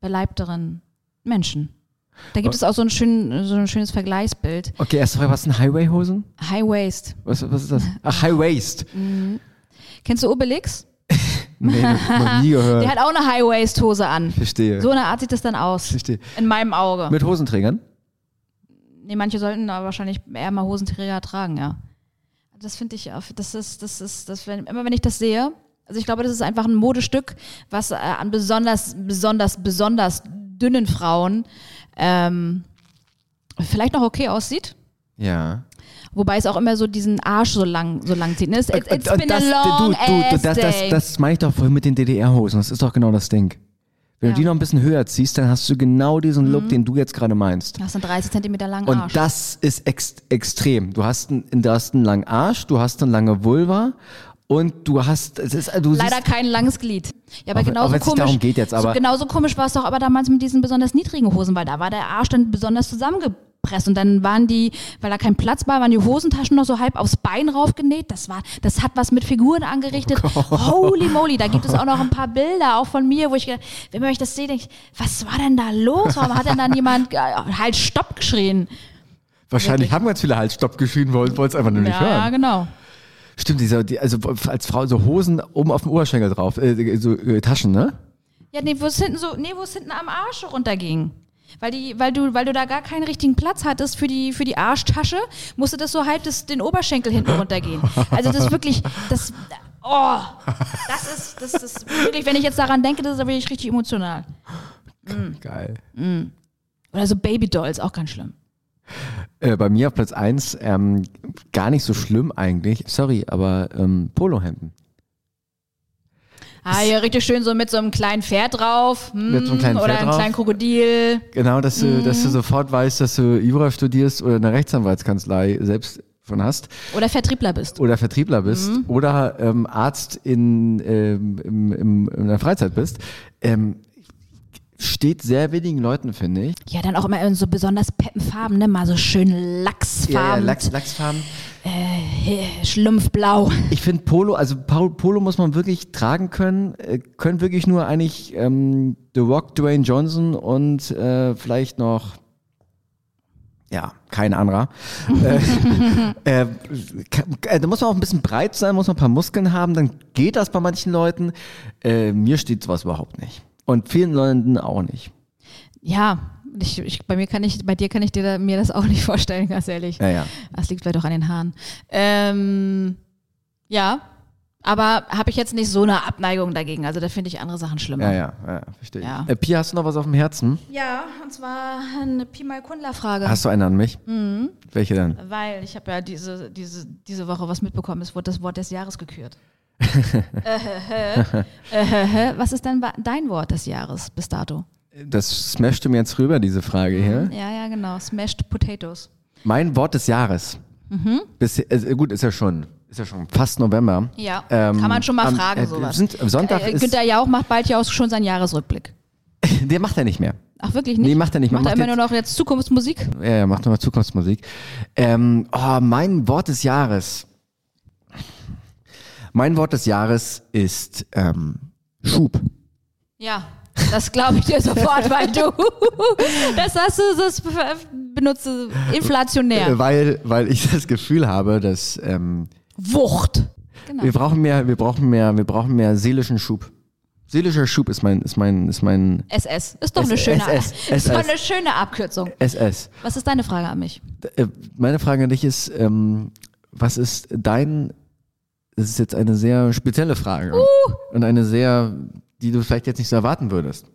beleibteren Menschen. Da gibt es auch so ein, schön, so ein schönes Vergleichsbild. Okay, erste Frage, was sind Highway-Hosen? High-Waist. Was, was ist das? Ach, High Waist. Kennst du Obelix? Nee, noch nie <laughs> gehört. Der hat auch eine High-Waist-Hose an. Verstehe. So eine Art sieht das dann aus. Verstehe. In meinem Auge. Mit Hosenträgern? Nee, manche sollten aber wahrscheinlich eher mal Hosenträger tragen, ja. Das finde ich, auf- das ist, das ist, das, wenn, immer wenn ich das sehe, also ich glaube, das ist einfach ein Modestück, was äh, an besonders, besonders, besonders dünnen Frauen ähm, vielleicht noch okay aussieht. Ja. Wobei es auch immer so diesen Arsch so lang, so lang zieht. ne? It's, it's, Und been das, a long du, du, das, das, das meine ich doch vorhin mit den DDR-Hosen. Das ist doch genau das Ding. Wenn Ja. du die noch ein bisschen höher ziehst, dann hast du genau diesen Look, den du jetzt gerade meinst. Du hast einen 30 Zentimeter langen Und Arsch. das ist ex extrem. Du hast, einen, du hast einen langen Arsch, du hast eine lange Vulva und du hast, es ist, du Leider kein langes Glied. Ja, aber Auch auch genauso nicht komisch. darum geht jetzt, aber- so, genauso komisch war es doch aber damals mit diesen besonders niedrigen Hosen, weil da war der Arsch dann besonders zusammengepresst und dann waren die, weil da kein Platz war, waren die Hosentaschen noch so halb aufs Bein raufgenäht. Das war, das hat was mit Figuren angerichtet. Holy moly, da gibt es auch noch ein paar Bilder, auch von mir, wo ich, gedacht- wenn man euch das seht, denke ich, was war denn da los? Warum hat denn dann jemand äh, halt Stopp geschrien? wahrscheinlich haben ganz viele halt Stopp geschrien, wollen es einfach nur nicht Ja, ja, hören. genau. Stimmt, dieser, die, also als Frau so Hosen oben auf dem Oberschenkel drauf, äh, so äh, Taschen, ne? Ja, nee, wo es hinten so, nee, wo es hinten am Arsch runterging. Weil, die, weil, du, weil du da gar keinen richtigen Platz hattest für die, für die Arschtasche, musste das so halb das, den Oberschenkel hinten runtergehen. Also das ist wirklich, das, oh, das ist, das ist wirklich, wenn ich jetzt daran denke, das ist wirklich richtig emotional. Geil. Oder so Babydolls, auch ganz schlimm. Äh, bei mir auf Platz 1 ähm, gar nicht so schlimm eigentlich. Sorry, aber ähm, Polohemden. Ah, hier richtig schön so mit so einem kleinen Pferd drauf. Hm, Mit so einem kleinen oder Pferd einem drauf. kleinen Krokodil. Genau, dass du, dass Mhm. du sofort weißt, dass du Jura studierst oder eine Rechtsanwaltskanzlei selbst von hast Oder Vertriebler bist. oder Vertriebler bist Mhm. oder ähm, Arzt in, ähm, im, im, in der Freizeit bist. Ähm, steht sehr wenigen Leuten, finde ich. Ja, dann auch immer in so besonders peppen Farben, ne? Mal so schön Lachsfarben. Lachs, Lachsfarben. Äh, Schlumpfblau. Ich finde Polo, also Polo muss man wirklich tragen können. Äh, können wirklich nur eigentlich ähm, The Rock, Dwayne Johnson und äh, vielleicht noch ja, kein anderer. äh, <laughs> äh, äh, da muss man auch ein bisschen breit sein, muss man ein paar Muskeln haben, dann geht das bei manchen Leuten. Äh, mir steht sowas überhaupt nicht. Und vielen Leuten auch nicht. Ja, ich, ich, bei mir kann ich, bei dir kann ich dir da, mir das auch nicht <laughs> vorstellen, ganz ehrlich. Ja, ja. Das liegt vielleicht auch an den Haaren. Ähm, ja, aber habe ich jetzt nicht so eine Abneigung dagegen. Also da finde ich andere Sachen schlimmer. Ja, ja, ja verstehe ich. Ja. Äh, Pia, hast du noch was auf dem Herzen? Ja, und zwar eine Pi mal Kundler-Frage. Hast du eine an mich? Mhm. Welche denn? Weil ich habe ja diese, diese, diese Woche was mitbekommen, es wurde das Wort des Jahres gekürt. <laughs> äh, äh, was ist denn dein Wort des Jahres bis dato? Das smashte mir jetzt rüber, diese Frage hier. Ja, ja, genau. Smashed Potatoes. Mein Wort des Jahres. Mhm. Bis, äh, gut, ist ja schon, ist ja schon fast November. Ja, Ähm, kann man schon mal am- fragen, äh, sowas. Sind, Sonntag äh, ist, Günther Jauch macht bald ja auch schon seinen Jahresrückblick. <laughs> der macht er nicht mehr. Ach, wirklich nicht? Nee, macht er nicht. Man Macht er macht immer nur noch jetzt Zukunftsmusik? Ja, er macht nochmal Zukunftsmusik. Ähm, oh, mein Wort des Jahres. Mein Wort des Jahres ist ähm, Schub. Ja, das glaube ich dir sofort, <laughs> weil du das hast du, das benutzt inflationär. Äh, Weil, weil ich das Gefühl habe, dass ähm, Wucht. Genau. wir brauchen mehr, wir brauchen mehr, wir brauchen mehr seelischen Schub. Seelischer Schub ist mein, ist mein, ist mein SS. Ist doch eine schöne, SS. <laughs> ist doch eine schöne Abkürzung. SS. Was ist deine Frage an mich? Äh, Meine Frage an dich ist, ähm, was ist dein, das ist jetzt eine sehr spezielle Frage und eine sehr, die du vielleicht jetzt nicht so erwarten würdest.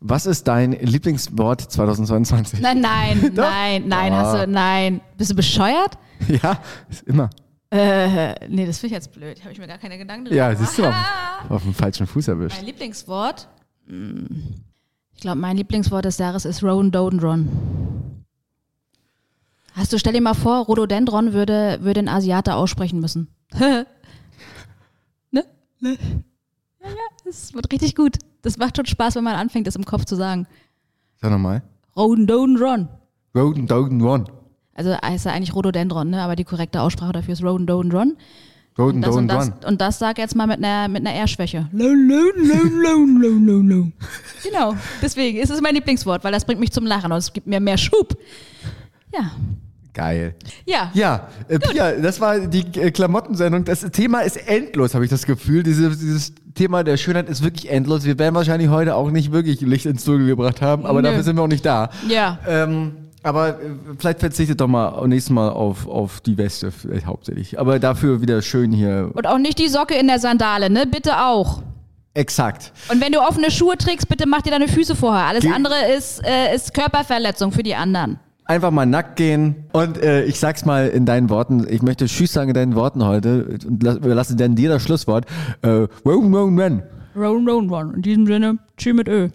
Was ist dein Lieblingswort 2022? Nein, nein, <laughs> nein, nein, Ah. hast du, nein. Bist du bescheuert? Ja, ist immer. Äh, nee, das finde ich jetzt blöd. Habe ich mir gar keine Gedanken drüber Ja, siehst du, auf, auf dem falschen Fuß erwischt. Mein Lieblingswort? Hm. Ich glaube, mein Lieblingswort des Jahres ist Rhododendron. Hast du, stell dir mal vor, Rhododendron würde, würde ein Asiate aussprechen müssen. <laughs> ne? Ne? Ja, ja, das wird richtig gut. Das macht schon Spaß, wenn man anfängt, das im Kopf zu sagen. Sag nochmal. Rhododendron. Roden, Doden, One. Also heißt er eigentlich Rhododendron, ne? aber die korrekte Aussprache dafür ist Rhododendron. Roden, Und das, und, das, und das sag jetzt mal mit einer, mit einer R-Schwäche. <laughs> Genau, deswegen ist es mein Lieblingswort, weil das bringt mich zum Lachen und es gibt mir mehr Schub. Ja, Geil. ja. Ja, äh, Pia, das war die äh, Klamottensendung. Das Thema ist endlos, habe ich das Gefühl. Diese, dieses Thema der Schönheit ist wirklich endlos. Wir werden wahrscheinlich heute auch nicht wirklich Licht ins Dunkel gebracht haben, aber Nö. dafür sind wir auch nicht da. Ja. Ähm, aber äh, vielleicht verzichtet doch mal nächstes Mal auf, auf die Weste hauptsächlich. Aber dafür wieder schön hier. Und auch nicht die Socke in der Sandale, ne? Bitte auch. Exakt. Und wenn du offene Schuhe trägst, bitte mach dir deine Füße vorher. Alles Ge- andere ist, äh, ist Körperverletzung für die anderen. Einfach mal nackt gehen. Und äh, ich sag's mal in deinen Worten, ich möchte Tschüss sagen in deinen Worten heute und lass- überlasse dann dir das Schlusswort. Äh, run, run, run. Roll, roll, roll. In diesem Sinne, tschüss mit Ö.